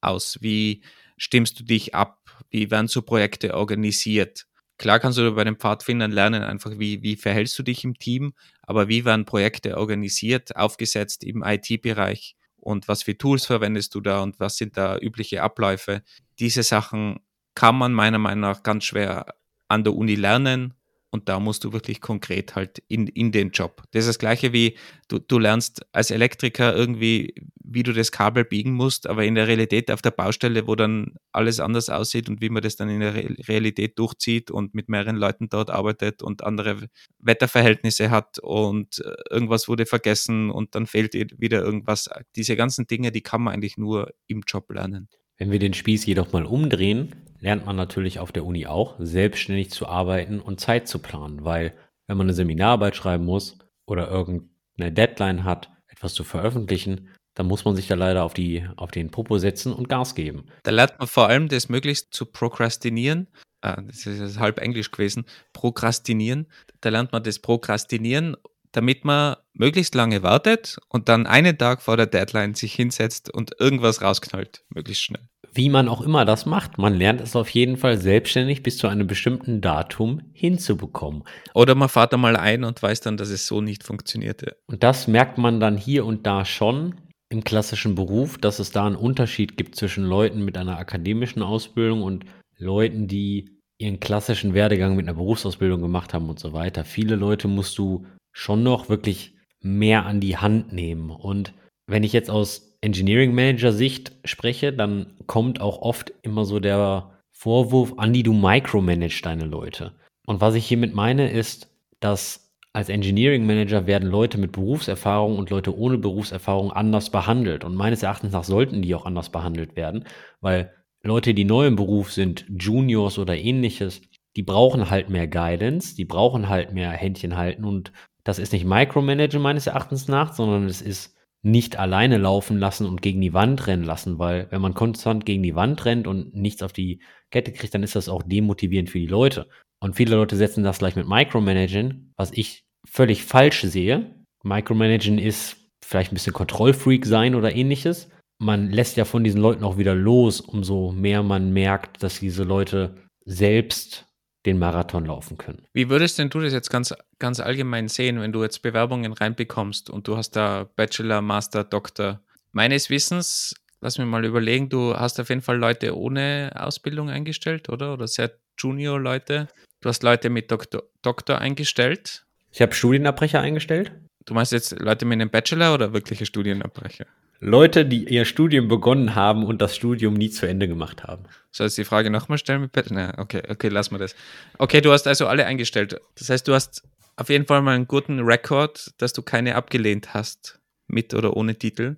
aus? Wie stimmst du dich ab? Wie werden so Projekte organisiert? Klar kannst du bei den Pfadfindern lernen, einfach wie, wie verhältst du dich im Team, aber wie werden Projekte organisiert, aufgesetzt im IT-Bereich und was für Tools verwendest du da und was sind da übliche Abläufe? Diese Sachen kann man meiner Meinung nach ganz schwer an der Uni lernen und da musst du wirklich konkret halt in, in den Job. Das ist das Gleiche wie du, du lernst als Elektriker irgendwie, wie du das Kabel biegen musst, aber in der Realität auf der Baustelle, wo dann alles anders aussieht und wie man das dann in der Realität durchzieht und mit mehreren Leuten dort arbeitet und andere Wetterverhältnisse hat und äh, irgendwas wurde vergessen und dann fehlt wieder irgendwas. Diese ganzen Dinge, die kann man eigentlich nur im Job lernen. Wenn wir den Spieß jedoch mal umdrehen, lernt man natürlich auf der Uni auch, selbstständig zu arbeiten und Zeit zu planen, weil wenn man eine Seminararbeit schreiben muss oder irgendeine Deadline hat, etwas zu veröffentlichen, dann muss man sich da leider auf, die, auf den Popo setzen und Gas geben. Da lernt man vor allem das möglichst zu prokrastinieren. Ah, das ist halb Englisch gewesen. Prokrastinieren. Da lernt man das Prokrastinieren, damit man möglichst lange wartet und dann einen Tag vor der Deadline sich hinsetzt und irgendwas rausknallt, möglichst schnell. Wie man auch immer das macht, man lernt es auf jeden Fall selbstständig bis zu einem bestimmten Datum hinzubekommen. Oder man fährt einmal ein und weiß dann, dass es so nicht funktionierte. Und das merkt man dann hier und da schon im klassischen Beruf, dass es da einen Unterschied gibt zwischen Leuten mit einer akademischen Ausbildung und Leuten, die ihren klassischen Werdegang mit einer Berufsausbildung gemacht haben und so weiter. Viele Leute musst du schon noch wirklich mehr an die Hand nehmen. Und wenn ich jetzt aus Engineering Manager Sicht spreche, dann kommt auch oft immer so der Vorwurf, Andi, du micromanage deine Leute. Und was ich hiermit meine, ist, dass als Engineering Manager werden Leute mit Berufserfahrung und Leute ohne Berufserfahrung anders behandelt. Und meines Erachtens nach sollten die auch anders behandelt werden, weil Leute, die neu im Beruf sind, Juniors oder ähnliches, die brauchen halt mehr Guidance, die brauchen halt mehr Händchen halten und das ist nicht Micromanagen meines Erachtens nach, sondern es ist nicht alleine laufen lassen und gegen die Wand rennen lassen, weil wenn man konstant gegen die Wand rennt und nichts auf die Kette kriegt, dann ist das auch demotivierend für die Leute. Und viele Leute setzen das gleich mit Micromanagen, was ich völlig falsch sehe. Micromanagen ist vielleicht ein bisschen Kontrollfreak sein oder ähnliches. Man lässt ja von diesen Leuten auch wieder los, umso mehr man merkt, dass diese Leute selbst den Marathon laufen können. Wie würdest denn du das jetzt ganz, ganz allgemein sehen, wenn du jetzt Bewerbungen reinbekommst und du hast da Bachelor, Master, Doktor? Meines Wissens, lass mich mal überlegen, du hast auf jeden Fall Leute ohne Ausbildung eingestellt, oder? Oder sehr Junior-Leute. Du hast Leute mit Doktor, Doktor eingestellt. Ich habe Studienabbrecher eingestellt. Du meinst jetzt Leute mit einem Bachelor oder wirkliche Studienabbrecher? Leute, die ihr Studium begonnen haben und das Studium nie zu Ende gemacht haben. Soll ich die Frage nochmal stellen? Na, okay, okay, lass mal das. Okay, du hast also alle eingestellt. Das heißt, du hast auf jeden Fall mal einen guten Rekord, dass du keine abgelehnt hast, mit oder ohne Titel.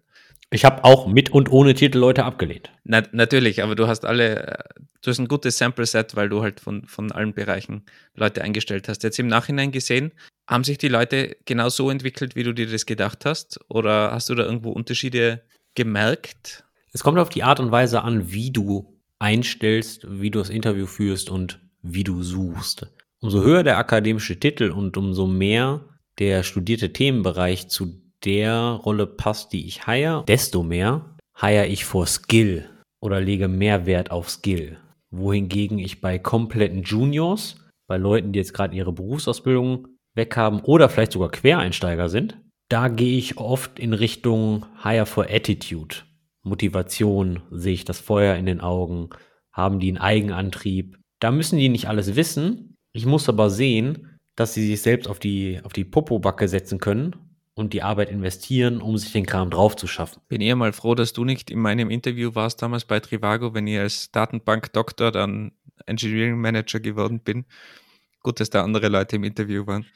Ich habe auch mit und ohne Titel Leute abgelehnt. Na, natürlich, aber du hast alle, du hast ein gutes Sample-Set, weil du halt von, von allen Bereichen Leute eingestellt hast. Jetzt im Nachhinein gesehen, haben sich die Leute genau so entwickelt, wie du dir das gedacht hast? Oder hast du da irgendwo Unterschiede gemerkt? Es kommt auf die Art und Weise an, wie du einstellst, wie du das Interview führst und wie du suchst. Umso höher der akademische Titel und umso mehr der studierte Themenbereich zu der Rolle passt, die ich hire, desto mehr hire ich vor Skill oder lege mehr Wert auf Skill. Wohingegen ich bei kompletten Juniors, bei Leuten, die jetzt gerade ihre Berufsausbildung weghaben oder vielleicht sogar Quereinsteiger sind, da gehe ich oft in Richtung Higher for Attitude. Motivation, sehe ich das Feuer in den Augen, haben die einen Eigenantrieb. Da müssen die nicht alles wissen. Ich muss aber sehen, dass sie sich selbst auf die, auf die Popobacke setzen können und die Arbeit investieren, um sich den Kram drauf zu schaffen. Bin eher mal froh, dass du nicht in meinem Interview warst damals bei Trivago, wenn ich als Datenbank-Doktor dann Engineering Manager geworden bin. Gut, dass da andere Leute im Interview waren.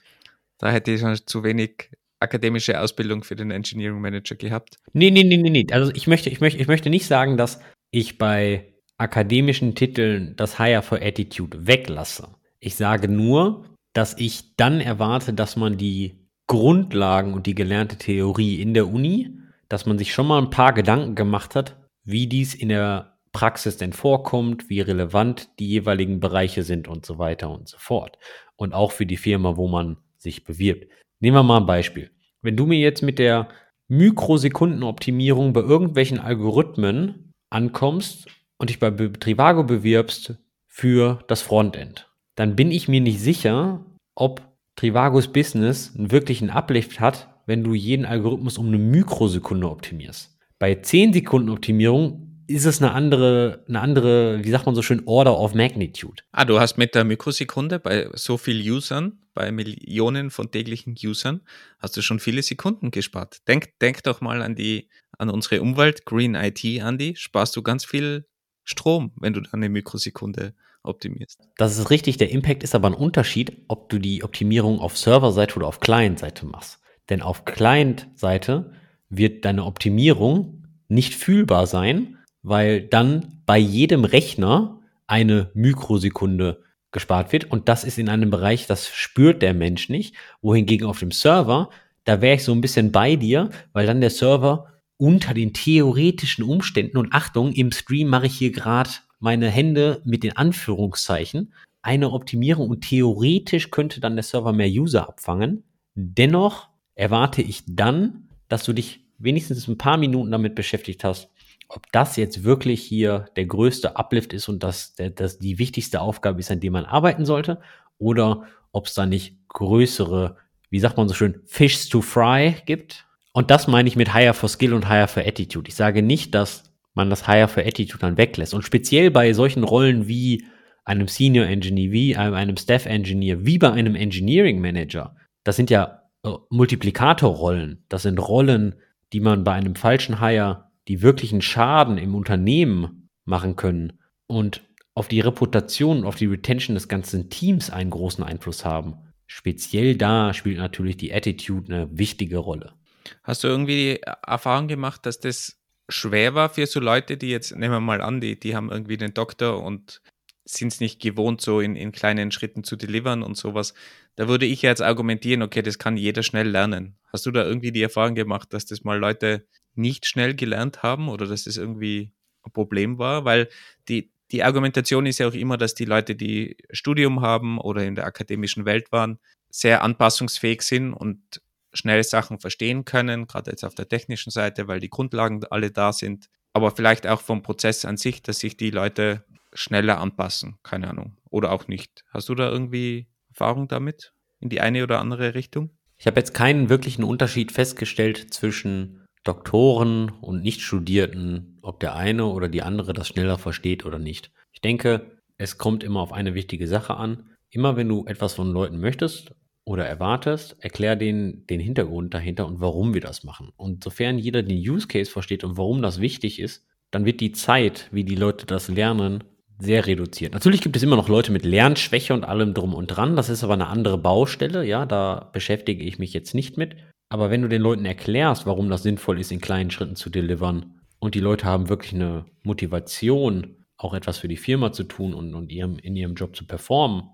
Da hätte ich schon zu wenig akademische Ausbildung für den Engineering Manager gehabt. Nee, nee, nee, nee, nee. Also ich möchte, ich möchte, ich möchte nicht sagen, dass ich bei akademischen Titeln das Higher for Attitude weglasse. Ich sage nur, dass ich dann erwarte, dass man die Grundlagen und die gelernte Theorie in der Uni, dass man sich schon mal ein paar Gedanken gemacht hat, wie dies in der Praxis denn vorkommt, wie relevant die jeweiligen Bereiche sind und so weiter und so fort. Und auch für die Firma, wo man sich bewirbt. Nehmen wir mal ein Beispiel. Wenn du mir jetzt mit der Mikrosekundenoptimierung bei irgendwelchen Algorithmen ankommst und dich bei Trivago bewirbst für das Frontend, dann bin ich mir nicht sicher, ob Trivagos Business einen wirklichen Uplift hat, wenn du jeden Algorithmus um eine Mikrosekunde optimierst. Bei 10 Sekunden Optimierung ist es eine andere, eine andere, wie sagt man so schön, Order of Magnitude. Ah, du hast mit der Mikrosekunde bei so vielen Usern, bei Millionen von täglichen Usern, hast du schon viele Sekunden gespart. Denk, denk doch mal an die, an unsere Umwelt, Green IT, Andy, sparst du ganz viel Strom, wenn du eine Mikrosekunde optimierst. Das ist richtig. Der Impact ist aber ein Unterschied, ob du die Optimierung auf Serverseite oder auf Client-Seite machst. Denn auf Client-Seite wird deine Optimierung nicht fühlbar sein, weil dann bei jedem Rechner eine Mikrosekunde gespart wird. Und das ist in einem Bereich, das spürt der Mensch nicht. Wohingegen auf dem Server, da wäre ich so ein bisschen bei dir, weil dann der Server unter den theoretischen Umständen, und Achtung, im Stream mache ich hier gerade meine Hände mit den Anführungszeichen, eine Optimierung und theoretisch könnte dann der Server mehr User abfangen. Dennoch erwarte ich dann, dass du dich wenigstens ein paar Minuten damit beschäftigt hast, ob das jetzt wirklich hier der größte Uplift ist und das, das die wichtigste Aufgabe ist, an der man arbeiten sollte, oder ob es da nicht größere, wie sagt man so schön, Fish to Fry gibt. Und das meine ich mit Higher for Skill und Higher for Attitude. Ich sage nicht, dass man das Higher for Attitude dann weglässt. Und speziell bei solchen Rollen wie einem Senior Engineer, wie einem Staff Engineer, wie bei einem Engineering Manager, das sind ja äh, Multiplikatorrollen. Das sind Rollen, die man bei einem falschen Hire, die wirklichen Schaden im Unternehmen machen können und auf die Reputation, auf die Retention des ganzen Teams einen großen Einfluss haben. Speziell da spielt natürlich die Attitude eine wichtige Rolle. Hast du irgendwie die Erfahrung gemacht, dass das schwer war für so Leute, die jetzt, nehmen wir mal an, die, die haben irgendwie den Doktor und sind es nicht gewohnt, so in, in kleinen Schritten zu delivern und sowas. Da würde ich jetzt argumentieren, okay, das kann jeder schnell lernen. Hast du da irgendwie die Erfahrung gemacht, dass das mal Leute nicht schnell gelernt haben oder dass das irgendwie ein Problem war? Weil die, die Argumentation ist ja auch immer, dass die Leute, die Studium haben oder in der akademischen Welt waren, sehr anpassungsfähig sind und schnell Sachen verstehen können, gerade jetzt auf der technischen Seite, weil die Grundlagen alle da sind. Aber vielleicht auch vom Prozess an sich, dass sich die Leute schneller anpassen, keine Ahnung. Oder auch nicht. Hast du da irgendwie Erfahrung damit? In die eine oder andere Richtung? Ich habe jetzt keinen wirklichen Unterschied festgestellt zwischen Doktoren und Nichtstudierten, ob der eine oder die andere das schneller versteht oder nicht. Ich denke, es kommt immer auf eine wichtige Sache an. Immer wenn du etwas von Leuten möchtest oder erwartest, erklär denen den Hintergrund dahinter und warum wir das machen. Und sofern jeder den Use Case versteht und warum das wichtig ist, dann wird die Zeit, wie die Leute das lernen, sehr reduziert. Natürlich gibt es immer noch Leute mit Lernschwäche und allem drum und dran. Das ist aber eine andere Baustelle. Ja, da beschäftige ich mich jetzt nicht mit. Aber wenn du den Leuten erklärst, warum das sinnvoll ist, in kleinen Schritten zu delivern und die Leute haben wirklich eine Motivation, auch etwas für die Firma zu tun und, und ihrem, in ihrem Job zu performen,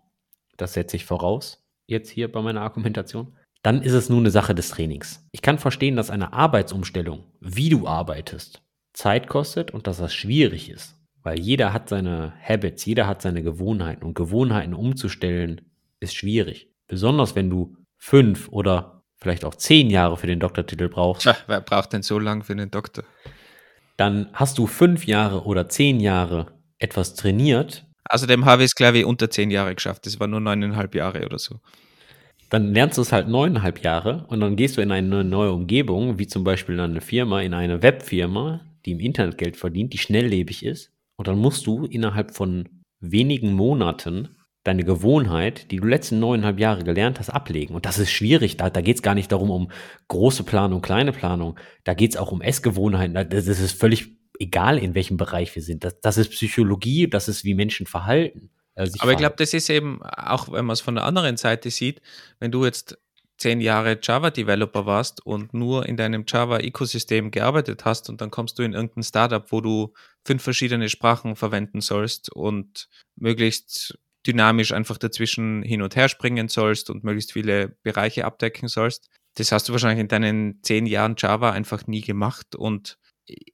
das setze ich voraus, jetzt hier bei meiner Argumentation, dann ist es nur eine Sache des Trainings. Ich kann verstehen, dass eine Arbeitsumstellung, wie du arbeitest, Zeit kostet und dass das schwierig ist. Weil jeder hat seine Habits, jeder hat seine Gewohnheiten und Gewohnheiten umzustellen ist schwierig. Besonders wenn du fünf oder vielleicht auch zehn Jahre für den Doktortitel brauchst. Tja, wer braucht denn so lange für den Doktor? Dann hast du fünf Jahre oder zehn Jahre etwas trainiert. Außerdem habe ich es, glaube ich, unter zehn Jahre geschafft. Das war nur neuneinhalb Jahre oder so. Dann lernst du es halt neuneinhalb Jahre und dann gehst du in eine neue Umgebung, wie zum Beispiel in eine Firma, in eine Webfirma, die im Internet Geld verdient, die schnelllebig ist und dann musst du innerhalb von wenigen Monaten deine Gewohnheit, die du letzten neuneinhalb Jahre gelernt hast, ablegen. Und das ist schwierig. Da, da geht es gar nicht darum, um große Planung, kleine Planung. Da geht es auch um Essgewohnheiten. Das ist völlig egal, in welchem Bereich wir sind. Das, das ist Psychologie, das ist, wie Menschen verhalten. Also Aber ich glaube, das ist eben auch, wenn man es von der anderen Seite sieht, wenn du jetzt zehn Jahre Java-Developer warst und nur in deinem Java-Ökosystem gearbeitet hast und dann kommst du in irgendein Startup, wo du fünf verschiedene Sprachen verwenden sollst und möglichst dynamisch einfach dazwischen hin und her springen sollst und möglichst viele Bereiche abdecken sollst. Das hast du wahrscheinlich in deinen zehn Jahren Java einfach nie gemacht und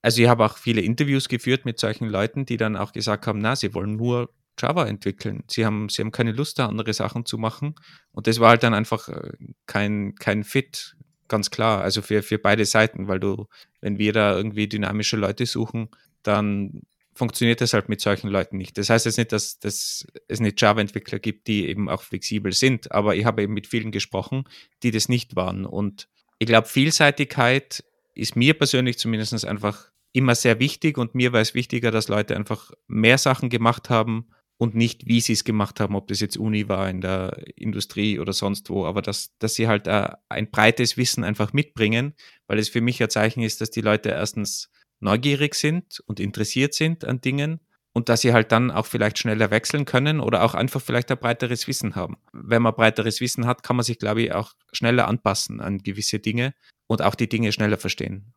also ich habe auch viele Interviews geführt mit solchen Leuten, die dann auch gesagt haben, na, sie wollen nur Java entwickeln. Sie haben, sie haben keine Lust, da andere Sachen zu machen. Und das war halt dann einfach äh, kein, kein Fit, ganz klar. Also für, für beide Seiten, weil du, wenn wir da irgendwie dynamische Leute suchen, dann funktioniert das halt mit solchen Leuten nicht. Das heißt jetzt nicht, dass, dass es nicht Java-Entwickler gibt, die eben auch flexibel sind, aber ich habe eben mit vielen gesprochen, die das nicht waren. Und ich glaube, Vielseitigkeit ist mir persönlich zumindest einfach immer sehr wichtig und mir war es wichtiger, dass Leute einfach mehr Sachen gemacht haben, und nicht, wie sie es gemacht haben, ob das jetzt Uni war, in der Industrie oder sonst wo, aber dass, dass sie halt äh, ein breites Wissen einfach mitbringen, weil es für mich ein Zeichen ist, dass die Leute erstens neugierig sind und interessiert sind an Dingen und dass sie halt dann auch vielleicht schneller wechseln können oder auch einfach vielleicht ein breiteres Wissen haben. Wenn man breiteres Wissen hat, kann man sich, glaube ich, auch schneller anpassen an gewisse Dinge und auch die Dinge schneller verstehen.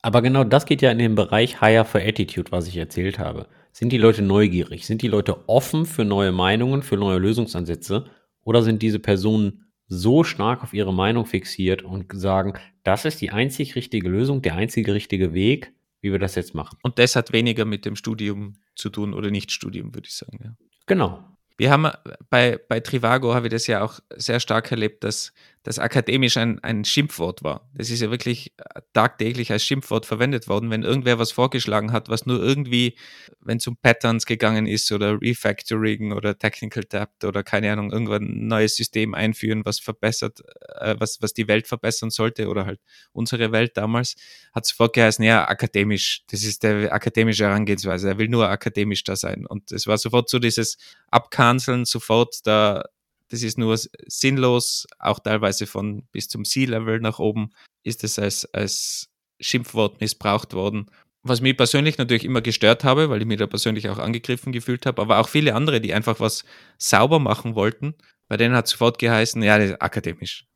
Aber genau das geht ja in den Bereich Higher for Attitude, was ich erzählt habe. Sind die Leute neugierig? Sind die Leute offen für neue Meinungen, für neue Lösungsansätze? Oder sind diese Personen so stark auf ihre Meinung fixiert und sagen, das ist die einzig richtige Lösung, der einzige richtige Weg, wie wir das jetzt machen. Und das hat weniger mit dem Studium zu tun oder Nicht-Studium, würde ich sagen. Ja. Genau. Wir haben bei, bei Trivago habe ich das ja auch sehr stark erlebt, dass das akademisch ein, ein Schimpfwort war. Das ist ja wirklich tagtäglich als Schimpfwort verwendet worden, wenn irgendwer was vorgeschlagen hat, was nur irgendwie, wenn es um Patterns gegangen ist oder Refactoring oder Technical Debt oder keine Ahnung, irgendwann ein neues System einführen, was verbessert, äh, was, was die Welt verbessern sollte oder halt unsere Welt damals, hat sofort geheißen, ja, akademisch, das ist der akademische Herangehensweise, er will nur akademisch da sein. Und es war sofort so dieses Abkanzeln, sofort da das ist nur sinnlos, auch teilweise von bis zum Sea-Level nach oben ist es als, als Schimpfwort missbraucht worden. Was mich persönlich natürlich immer gestört habe, weil ich mich da persönlich auch angegriffen gefühlt habe, aber auch viele andere, die einfach was sauber machen wollten, bei denen hat sofort geheißen, ja, das ist akademisch.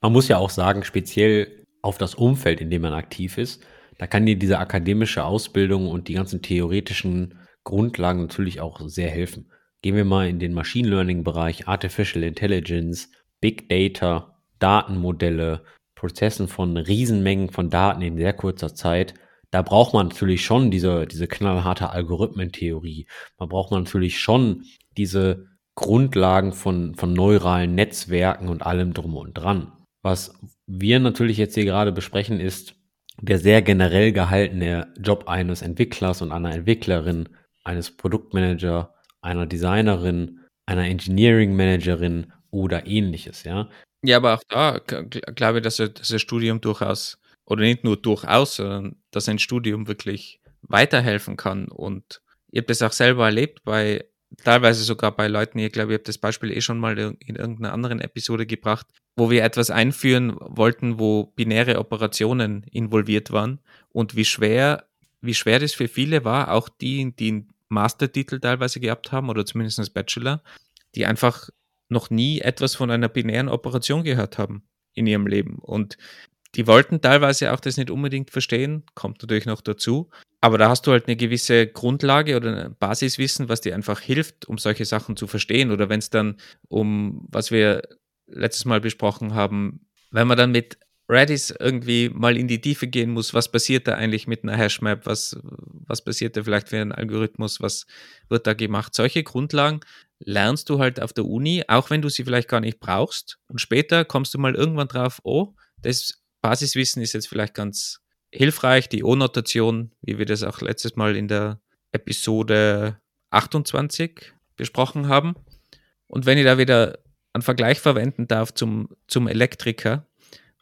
Man muss ja auch sagen, speziell auf das Umfeld, in dem man aktiv ist, da kann dir diese akademische Ausbildung und die ganzen theoretischen Grundlagen natürlich auch sehr helfen. Gehen wir mal in den Machine Learning-Bereich, Artificial Intelligence, Big Data, Datenmodelle, Prozessen von Riesenmengen von Daten in sehr kurzer Zeit. Da braucht man natürlich schon diese, diese knallharte Algorithmentheorie. Man braucht natürlich schon diese Grundlagen von, von neuralen Netzwerken und allem drum und dran. Was wir natürlich jetzt hier gerade besprechen, ist der sehr generell gehaltene Job eines Entwicklers und einer Entwicklerin, eines Produktmanager, einer Designerin, einer Engineering Managerin oder ähnliches, ja. Ja, aber auch da glaube ich, dass, das Studium durchaus, oder nicht nur durchaus, sondern dass ein Studium wirklich weiterhelfen kann. Und ich habe das auch selber erlebt bei, teilweise sogar bei Leuten, ich glaube, ich habe das Beispiel eh schon mal in irgendeiner anderen Episode gebracht, wo wir etwas einführen wollten, wo binäre Operationen involviert waren und wie schwer, wie schwer das für viele war, auch die, die Mastertitel teilweise gehabt haben oder zumindest als Bachelor, die einfach noch nie etwas von einer binären Operation gehört haben in ihrem Leben. Und die wollten teilweise auch das nicht unbedingt verstehen, kommt natürlich noch dazu. Aber da hast du halt eine gewisse Grundlage oder ein Basiswissen, was dir einfach hilft, um solche Sachen zu verstehen. Oder wenn es dann um, was wir letztes Mal besprochen haben, wenn man dann mit Redis irgendwie mal in die Tiefe gehen muss, was passiert da eigentlich mit einer Hashmap, was, was passiert da vielleicht für ein Algorithmus, was wird da gemacht. Solche Grundlagen lernst du halt auf der Uni, auch wenn du sie vielleicht gar nicht brauchst. Und später kommst du mal irgendwann drauf, oh, das Basiswissen ist jetzt vielleicht ganz hilfreich, die O-Notation, wie wir das auch letztes Mal in der Episode 28 besprochen haben. Und wenn ich da wieder einen Vergleich verwenden darf zum, zum Elektriker,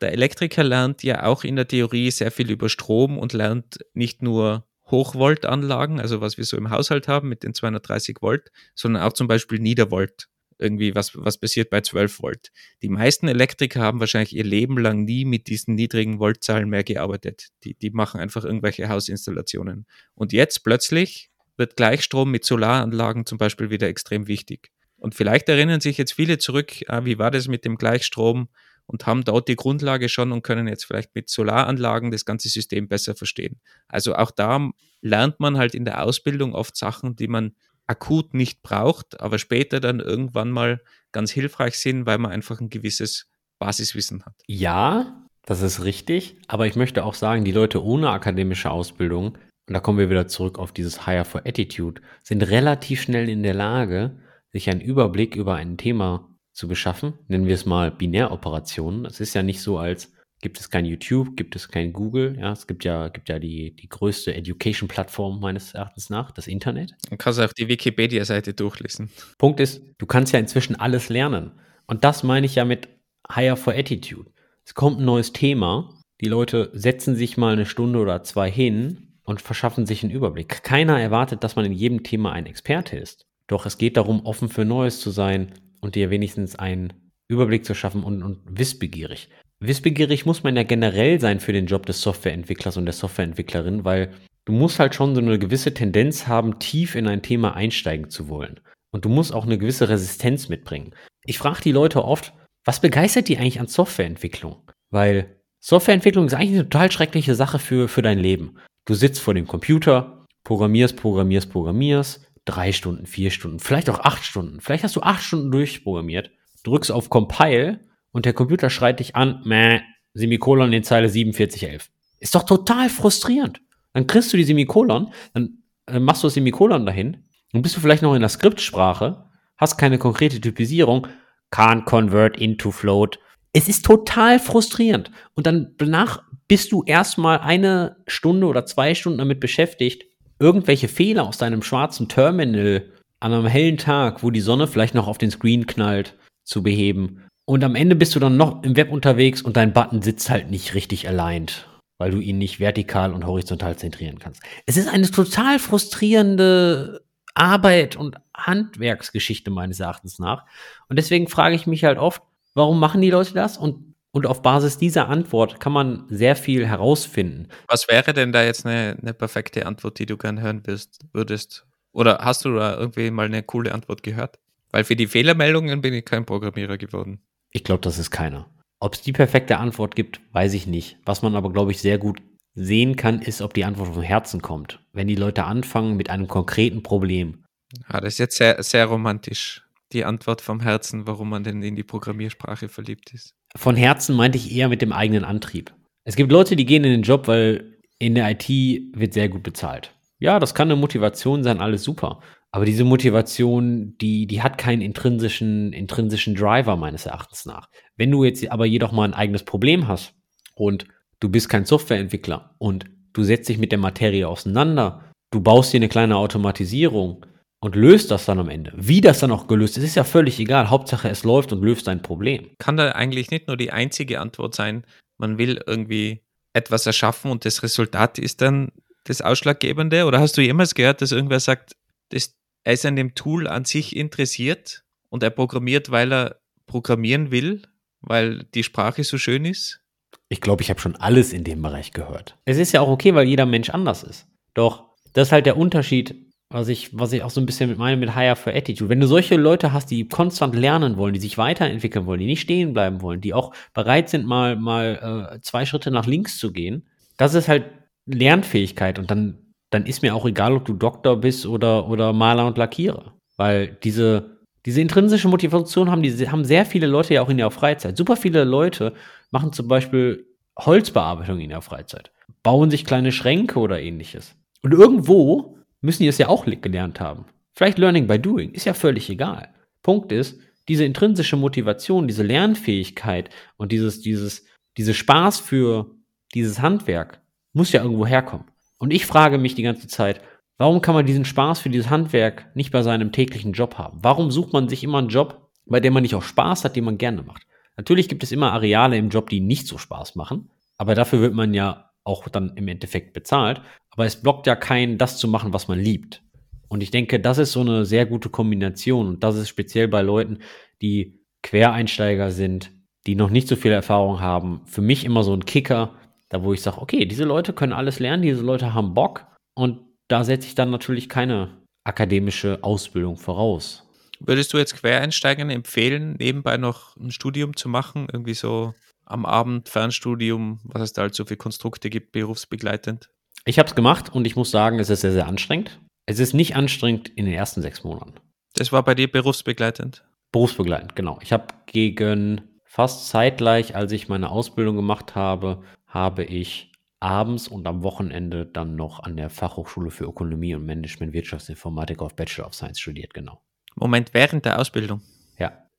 der Elektriker lernt ja auch in der Theorie sehr viel über Strom und lernt nicht nur Hochvoltanlagen, also was wir so im Haushalt haben mit den 230 Volt, sondern auch zum Beispiel Niedervolt. Irgendwie, was, was passiert bei 12 Volt. Die meisten Elektriker haben wahrscheinlich ihr Leben lang nie mit diesen niedrigen Voltzahlen mehr gearbeitet. Die, die machen einfach irgendwelche Hausinstallationen. Und jetzt plötzlich wird Gleichstrom mit Solaranlagen zum Beispiel wieder extrem wichtig. Und vielleicht erinnern sich jetzt viele zurück, ah, wie war das mit dem Gleichstrom und haben dort die Grundlage schon und können jetzt vielleicht mit Solaranlagen das ganze System besser verstehen. Also auch da lernt man halt in der Ausbildung oft Sachen, die man akut nicht braucht, aber später dann irgendwann mal ganz hilfreich sind, weil man einfach ein gewisses Basiswissen hat. Ja, das ist richtig, aber ich möchte auch sagen, die Leute ohne akademische Ausbildung, und da kommen wir wieder zurück auf dieses Higher for Attitude, sind relativ schnell in der Lage, sich einen Überblick über ein Thema zu beschaffen. Nennen wir es mal Binäroperationen. Es ist ja nicht so, als gibt es kein YouTube, gibt es kein Google. Ja, es gibt ja, gibt ja die, die größte Education-Plattform meines Erachtens nach, das Internet. Du kannst auch die Wikipedia-Seite durchlesen. Punkt ist, du kannst ja inzwischen alles lernen. Und das meine ich ja mit Higher for Attitude. Es kommt ein neues Thema. Die Leute setzen sich mal eine Stunde oder zwei hin und verschaffen sich einen Überblick. Keiner erwartet, dass man in jedem Thema ein Experte ist. Doch es geht darum, offen für Neues zu sein, und dir wenigstens einen Überblick zu schaffen und, und wissbegierig. Wissbegierig muss man ja generell sein für den Job des Softwareentwicklers und der Softwareentwicklerin, weil du musst halt schon so eine gewisse Tendenz haben, tief in ein Thema einsteigen zu wollen. Und du musst auch eine gewisse Resistenz mitbringen. Ich frage die Leute oft, was begeistert die eigentlich an Softwareentwicklung? Weil Softwareentwicklung ist eigentlich eine total schreckliche Sache für, für dein Leben. Du sitzt vor dem Computer, programmierst, programmierst, programmierst, drei Stunden, vier Stunden, vielleicht auch acht Stunden. Vielleicht hast du acht Stunden durchprogrammiert, drückst auf Compile und der Computer schreit dich an, meh, Semikolon in Zeile 4711. Ist doch total frustrierend. Dann kriegst du die Semikolon, dann äh, machst du das Semikolon dahin, dann bist du vielleicht noch in der Skriptsprache, hast keine konkrete Typisierung, can't convert into float. Es ist total frustrierend. Und dann danach bist du erstmal eine Stunde oder zwei Stunden damit beschäftigt, irgendwelche Fehler aus deinem schwarzen Terminal an einem hellen Tag, wo die Sonne vielleicht noch auf den Screen knallt, zu beheben. Und am Ende bist du dann noch im Web unterwegs und dein Button sitzt halt nicht richtig aligned, weil du ihn nicht vertikal und horizontal zentrieren kannst. Es ist eine total frustrierende Arbeit und Handwerksgeschichte meines Erachtens nach. Und deswegen frage ich mich halt oft, warum machen die Leute das? Und, und auf Basis dieser Antwort kann man sehr viel herausfinden. Was wäre denn da jetzt eine, eine perfekte Antwort, die du gern hören wirst, würdest? Oder hast du da irgendwie mal eine coole Antwort gehört? Weil für die Fehlermeldungen bin ich kein Programmierer geworden. Ich glaube, das ist keiner. Ob es die perfekte Antwort gibt, weiß ich nicht. Was man aber, glaube ich, sehr gut sehen kann, ist, ob die Antwort vom Herzen kommt. Wenn die Leute anfangen mit einem konkreten Problem. Ja, das ist jetzt sehr, sehr romantisch. Die Antwort vom Herzen, warum man denn in die Programmiersprache verliebt ist. Von Herzen meinte ich eher mit dem eigenen Antrieb. Es gibt Leute, die gehen in den Job, weil in der IT wird sehr gut bezahlt. Ja, das kann eine Motivation sein, alles super. Aber diese Motivation, die, die hat keinen intrinsischen, intrinsischen Driver meines Erachtens nach. Wenn du jetzt aber jedoch mal ein eigenes Problem hast und du bist kein Softwareentwickler und du setzt dich mit der Materie auseinander, du baust dir eine kleine Automatisierung und löst das dann am Ende. Wie das dann auch gelöst ist, ist ja völlig egal. Hauptsache es läuft und löst dein Problem. Kann da eigentlich nicht nur die einzige Antwort sein, man will irgendwie etwas erschaffen und das Resultat ist dann das Ausschlaggebende? Oder hast du jemals gehört, dass irgendwer sagt, das er ist an dem Tool an sich interessiert und er programmiert, weil er programmieren will, weil die Sprache so schön ist? Ich glaube, ich habe schon alles in dem Bereich gehört. Es ist ja auch okay, weil jeder Mensch anders ist. Doch das ist halt der Unterschied, was ich, was ich auch so ein bisschen mit meine mit Higher for Attitude. Wenn du solche Leute hast, die konstant lernen wollen, die sich weiterentwickeln wollen, die nicht stehen bleiben wollen, die auch bereit sind, mal, mal äh, zwei Schritte nach links zu gehen, das ist halt Lernfähigkeit und dann dann ist mir auch egal, ob du Doktor bist oder, oder Maler und Lackierer. Weil diese, diese intrinsische Motivation haben, die, haben sehr viele Leute ja auch in ihrer Freizeit. Super viele Leute machen zum Beispiel Holzbearbeitung in ihrer Freizeit, bauen sich kleine Schränke oder ähnliches. Und irgendwo müssen die es ja auch gelernt haben. Vielleicht Learning by Doing, ist ja völlig egal. Punkt ist, diese intrinsische Motivation, diese Lernfähigkeit und dieses, dieses, diese Spaß für dieses Handwerk muss ja irgendwo herkommen. Und ich frage mich die ganze Zeit, warum kann man diesen Spaß für dieses Handwerk nicht bei seinem täglichen Job haben? Warum sucht man sich immer einen Job, bei dem man nicht auch Spaß hat, den man gerne macht? Natürlich gibt es immer Areale im Job, die nicht so Spaß machen, aber dafür wird man ja auch dann im Endeffekt bezahlt. Aber es blockt ja keinen, das zu machen, was man liebt. Und ich denke, das ist so eine sehr gute Kombination. Und das ist speziell bei Leuten, die Quereinsteiger sind, die noch nicht so viel Erfahrung haben, für mich immer so ein Kicker, da wo ich sage, okay, diese Leute können alles lernen, diese Leute haben Bock und da setze ich dann natürlich keine akademische Ausbildung voraus. Würdest du jetzt Quereinsteigern empfehlen, nebenbei noch ein Studium zu machen? Irgendwie so am Abend Fernstudium, was es da halt so für Konstrukte gibt, berufsbegleitend? Ich habe es gemacht und ich muss sagen, es ist sehr, sehr anstrengend. Es ist nicht anstrengend in den ersten sechs Monaten. Das war bei dir berufsbegleitend? Berufsbegleitend, genau. Ich habe gegen fast zeitgleich, als ich meine Ausbildung gemacht habe, habe ich abends und am Wochenende dann noch an der Fachhochschule für Ökonomie und Management Wirtschaftsinformatik auf Bachelor of Science studiert, genau. Moment, während der Ausbildung?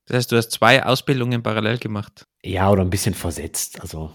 Das heißt, du hast zwei Ausbildungen parallel gemacht? Ja, oder ein bisschen versetzt, also.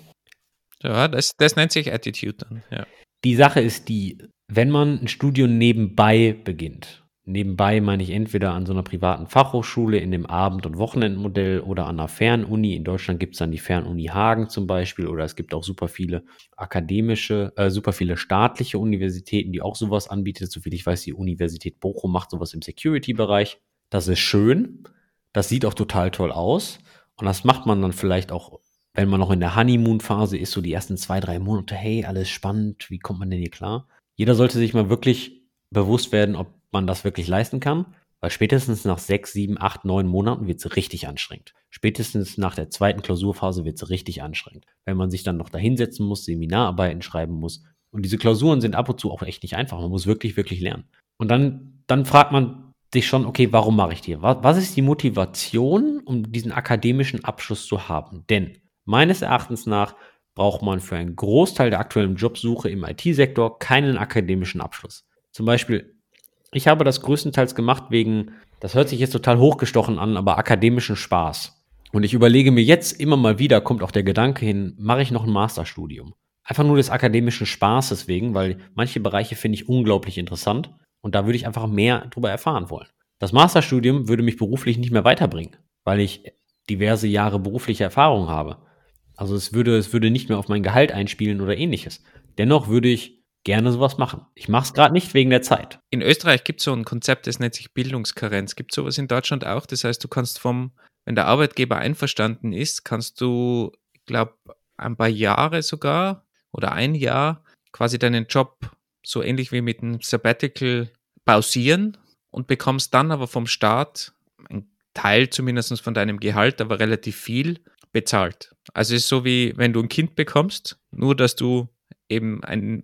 Ja, das, das nennt sich Attitude dann, ja. Die Sache ist die, wenn man ein Studium nebenbei beginnt, Nebenbei meine ich entweder an so einer privaten Fachhochschule in dem Abend- und Wochenendmodell oder an einer Fernuni. In Deutschland gibt es dann die Fernuni Hagen zum Beispiel oder es gibt auch super viele akademische, äh, super viele staatliche Universitäten, die auch sowas anbietet. Soviel ich weiß, die Universität Bochum macht sowas im Security-Bereich. Das ist schön. Das sieht auch total toll aus. Und das macht man dann vielleicht auch, wenn man noch in der Honeymoon-Phase ist, so die ersten zwei, drei Monate. Hey, alles spannend. Wie kommt man denn hier klar? Jeder sollte sich mal wirklich bewusst werden, ob man das wirklich leisten kann, weil spätestens nach sechs, sieben, acht, neun Monaten wird es richtig anstrengend. Spätestens nach der zweiten Klausurphase wird es richtig anstrengend. Wenn man sich dann noch dahinsetzen muss, Seminararbeiten schreiben muss. Und diese Klausuren sind ab und zu auch echt nicht einfach. Man muss wirklich, wirklich lernen. Und dann, dann fragt man sich schon, okay, warum mache ich die? Was, was ist die Motivation, um diesen akademischen Abschluss zu haben? Denn meines Erachtens nach braucht man für einen Großteil der aktuellen Jobsuche im IT-Sektor keinen akademischen Abschluss. Zum Beispiel, ich habe das größtenteils gemacht wegen, das hört sich jetzt total hochgestochen an, aber akademischen Spaß. Und ich überlege mir jetzt immer mal wieder, kommt auch der Gedanke hin, mache ich noch ein Masterstudium? Einfach nur des akademischen Spaßes wegen, weil manche Bereiche finde ich unglaublich interessant und da würde ich einfach mehr darüber erfahren wollen. Das Masterstudium würde mich beruflich nicht mehr weiterbringen, weil ich diverse Jahre berufliche Erfahrung habe. Also es würde, es würde nicht mehr auf mein Gehalt einspielen oder ähnliches. Dennoch würde ich gerne sowas machen. Ich mache es gerade nicht wegen der Zeit. In Österreich gibt es so ein Konzept, das nennt sich Bildungskarenz. Gibt es sowas in Deutschland auch? Das heißt, du kannst vom, wenn der Arbeitgeber einverstanden ist, kannst du, ich glaube, ein paar Jahre sogar oder ein Jahr quasi deinen Job so ähnlich wie mit einem Sabbatical pausieren und bekommst dann aber vom Staat einen Teil zumindest von deinem Gehalt, aber relativ viel bezahlt. Also es ist so wie wenn du ein Kind bekommst, nur dass du eben eine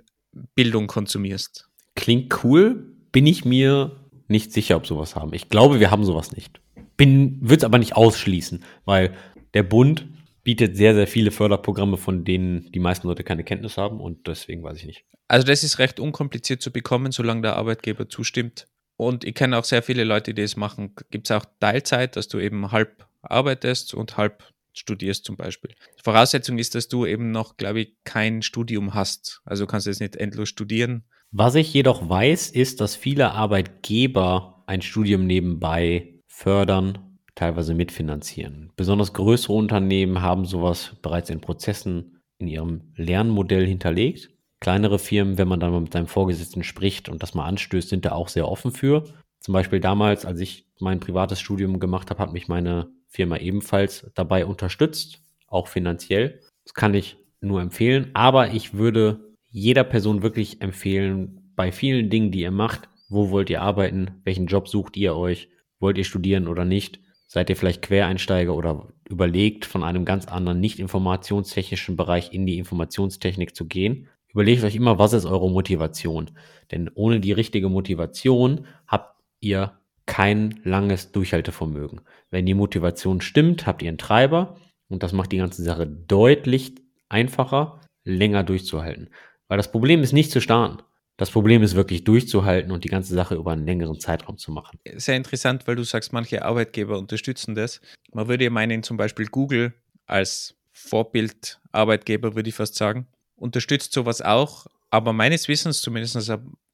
Bildung konsumierst. Klingt cool, bin ich mir nicht sicher, ob sowas haben. Ich glaube, wir haben sowas nicht. Bin, würde es aber nicht ausschließen, weil der Bund bietet sehr, sehr viele Förderprogramme, von denen die meisten Leute keine Kenntnis haben und deswegen weiß ich nicht. Also das ist recht unkompliziert zu bekommen, solange der Arbeitgeber zustimmt. Und ich kenne auch sehr viele Leute, die es machen. Gibt es auch Teilzeit, dass du eben halb arbeitest und halb studierst zum Beispiel. Voraussetzung ist, dass du eben noch, glaube ich, kein Studium hast. Also kannst du jetzt nicht endlos studieren. Was ich jedoch weiß, ist, dass viele Arbeitgeber ein Studium nebenbei fördern, teilweise mitfinanzieren. Besonders größere Unternehmen haben sowas bereits in Prozessen in ihrem Lernmodell hinterlegt. Kleinere Firmen, wenn man dann mal mit seinem Vorgesetzten spricht und das mal anstößt, sind da auch sehr offen für. Zum Beispiel damals, als ich mein privates Studium gemacht habe, hat mich meine Firma ebenfalls dabei unterstützt, auch finanziell. Das kann ich nur empfehlen, aber ich würde jeder Person wirklich empfehlen, bei vielen Dingen, die ihr macht, wo wollt ihr arbeiten, welchen Job sucht ihr euch, wollt ihr studieren oder nicht, seid ihr vielleicht Quereinsteiger oder überlegt, von einem ganz anderen nicht informationstechnischen Bereich in die Informationstechnik zu gehen. Überlegt euch immer, was ist eure Motivation? Denn ohne die richtige Motivation habt ihr kein langes Durchhaltevermögen. Wenn die Motivation stimmt, habt ihr einen Treiber und das macht die ganze Sache deutlich einfacher, länger durchzuhalten. Weil das Problem ist nicht zu starten. Das Problem ist wirklich durchzuhalten und die ganze Sache über einen längeren Zeitraum zu machen. Sehr interessant, weil du sagst, manche Arbeitgeber unterstützen das. Man würde ja meinen, zum Beispiel Google als Vorbildarbeitgeber, würde ich fast sagen, unterstützt sowas auch. Aber meines Wissens, zumindest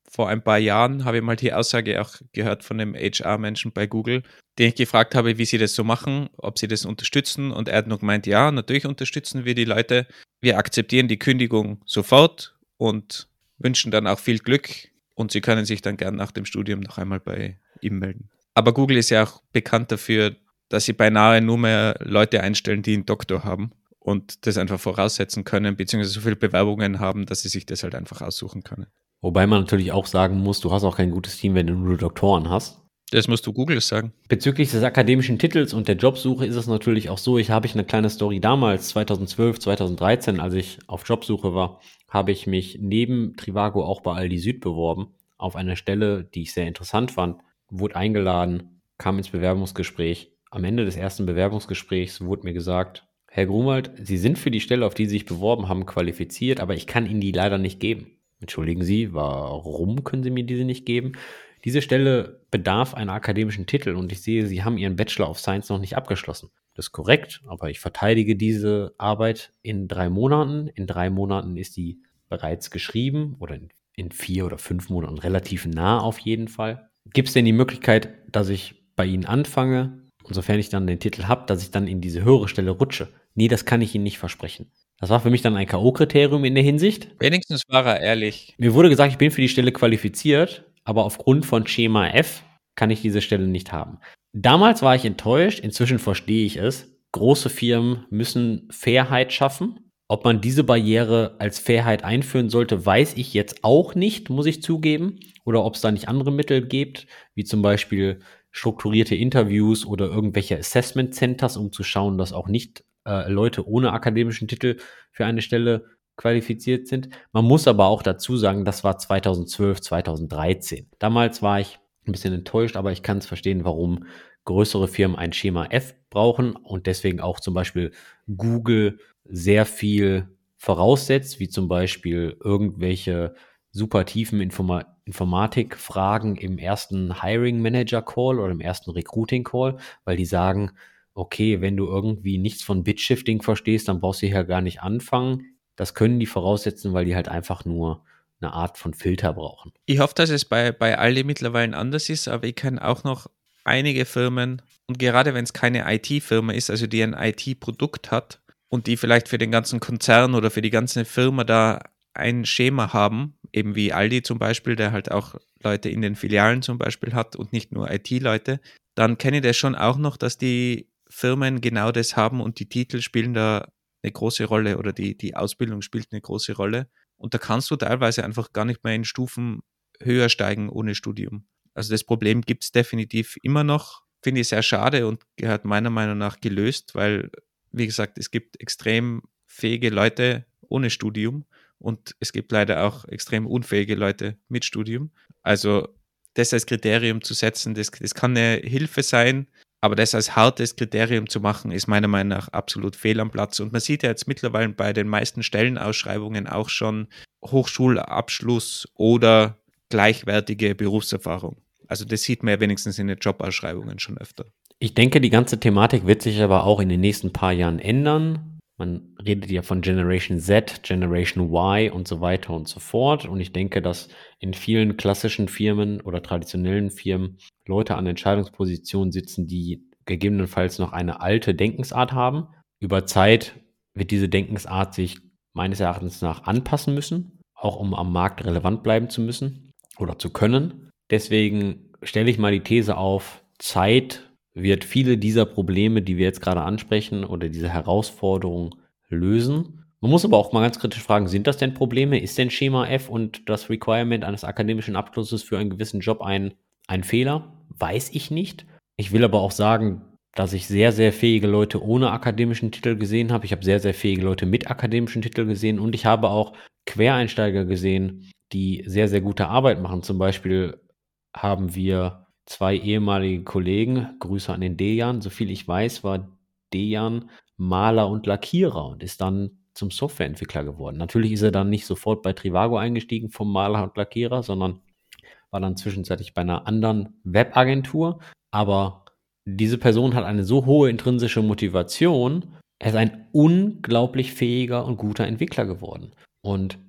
vor ein paar Jahren habe ich mal die Aussage auch gehört von einem HR-Menschen bei Google, den ich gefragt habe, wie sie das so machen, ob sie das unterstützen. Und er hat nur gemeint, ja, natürlich unterstützen wir die Leute. Wir akzeptieren die Kündigung sofort und wünschen dann auch viel Glück. Und sie können sich dann gern nach dem Studium noch einmal bei ihm melden. Aber Google ist ja auch bekannt dafür, dass sie beinahe nur mehr Leute einstellen, die einen Doktor haben und das einfach voraussetzen können, beziehungsweise so viele Bewerbungen haben, dass sie sich das halt einfach aussuchen können. Wobei man natürlich auch sagen muss, du hast auch kein gutes Team, wenn du nur Doktoren hast. Das musst du Google sagen. Bezüglich des akademischen Titels und der Jobsuche ist es natürlich auch so, ich habe ich eine kleine Story damals, 2012, 2013, als ich auf Jobsuche war, habe ich mich neben Trivago auch bei Aldi Süd beworben, auf eine Stelle, die ich sehr interessant fand, wurde eingeladen, kam ins Bewerbungsgespräch. Am Ende des ersten Bewerbungsgesprächs wurde mir gesagt, Herr Grumwald, Sie sind für die Stelle, auf die Sie sich beworben haben, qualifiziert, aber ich kann Ihnen die leider nicht geben. Entschuldigen Sie, warum können Sie mir diese nicht geben? Diese Stelle bedarf einer akademischen Titel und ich sehe, Sie haben Ihren Bachelor of Science noch nicht abgeschlossen. Das ist korrekt, aber ich verteidige diese Arbeit in drei Monaten. In drei Monaten ist die bereits geschrieben oder in vier oder fünf Monaten relativ nah auf jeden Fall. Gibt es denn die Möglichkeit, dass ich bei Ihnen anfange und sofern ich dann den Titel habe, dass ich dann in diese höhere Stelle rutsche? Nee, das kann ich Ihnen nicht versprechen. Das war für mich dann ein K.O.-Kriterium in der Hinsicht. Wenigstens war er ehrlich. Mir wurde gesagt, ich bin für die Stelle qualifiziert, aber aufgrund von Schema F kann ich diese Stelle nicht haben. Damals war ich enttäuscht, inzwischen verstehe ich es. Große Firmen müssen Fairheit schaffen. Ob man diese Barriere als Fairheit einführen sollte, weiß ich jetzt auch nicht, muss ich zugeben. Oder ob es da nicht andere Mittel gibt, wie zum Beispiel strukturierte Interviews oder irgendwelche Assessment Centers, um zu schauen, dass auch nicht äh, Leute ohne akademischen Titel für eine Stelle qualifiziert sind. Man muss aber auch dazu sagen, das war 2012, 2013. Damals war ich ein bisschen enttäuscht, aber ich kann es verstehen, warum größere Firmen ein Schema F brauchen und deswegen auch zum Beispiel Google sehr viel voraussetzt, wie zum Beispiel irgendwelche super tiefen Informa Informatikfragen im ersten Hiring Manager Call oder im ersten Recruiting Call, weil die sagen, okay, wenn du irgendwie nichts von Bitshifting verstehst, dann brauchst du hier gar nicht anfangen. Das können die voraussetzen, weil die halt einfach nur eine Art von Filter brauchen. Ich hoffe, dass es bei, bei Aldi mittlerweile anders ist, aber ich kenne auch noch einige Firmen und gerade wenn es keine IT-Firma ist, also die ein IT-Produkt hat und die vielleicht für den ganzen Konzern oder für die ganze Firma da ein Schema haben, eben wie Aldi zum Beispiel, der halt auch Leute in den Filialen zum Beispiel hat und nicht nur IT-Leute, dann kenne ich das schon auch noch, dass die Firmen genau das haben und die Titel spielen da eine große Rolle oder die, die Ausbildung spielt eine große Rolle. Und da kannst du teilweise einfach gar nicht mehr in Stufen höher steigen ohne Studium. Also das Problem gibt es definitiv immer noch. Finde ich sehr schade und gehört meiner Meinung nach gelöst, weil, wie gesagt, es gibt extrem fähige Leute ohne Studium und es gibt leider auch extrem unfähige Leute mit Studium. Also das als Kriterium zu setzen, das, das kann eine Hilfe sein, aber das als hartes Kriterium zu machen, ist meiner Meinung nach absolut fehl am Platz. Und man sieht ja jetzt mittlerweile bei den meisten Stellenausschreibungen auch schon Hochschulabschluss oder gleichwertige Berufserfahrung. Also das sieht man ja wenigstens in den Jobausschreibungen schon öfter. Ich denke, die ganze Thematik wird sich aber auch in den nächsten paar Jahren ändern. Man redet ja von Generation Z, Generation Y und so weiter und so fort. Und ich denke, dass in vielen klassischen Firmen oder traditionellen Firmen Leute an Entscheidungspositionen sitzen, die gegebenenfalls noch eine alte Denkensart haben. Über Zeit wird diese Denkensart sich meines Erachtens nach anpassen müssen, auch um am Markt relevant bleiben zu müssen oder zu können. Deswegen stelle ich mal die These auf, Zeit wird viele dieser Probleme, die wir jetzt gerade ansprechen oder diese Herausforderungen lösen. Man muss aber auch mal ganz kritisch fragen, sind das denn Probleme? Ist denn Schema F und das Requirement eines akademischen Abschlusses für einen gewissen Job ein, ein Fehler? Weiß ich nicht. Ich will aber auch sagen, dass ich sehr, sehr fähige Leute ohne akademischen Titel gesehen habe. Ich habe sehr, sehr fähige Leute mit akademischen Titeln gesehen und ich habe auch Quereinsteiger gesehen, die sehr, sehr gute Arbeit machen. Zum Beispiel haben wir zwei ehemalige Kollegen, Grüße an den Dejan. Soviel ich weiß, war Dejan Maler und Lackierer und ist dann zum Softwareentwickler geworden. Natürlich ist er dann nicht sofort bei Trivago eingestiegen vom Maler und Lackierer, sondern war dann zwischenzeitlich bei einer anderen Webagentur. Aber diese Person hat eine so hohe intrinsische Motivation, er ist ein unglaublich fähiger und guter Entwickler geworden. Und,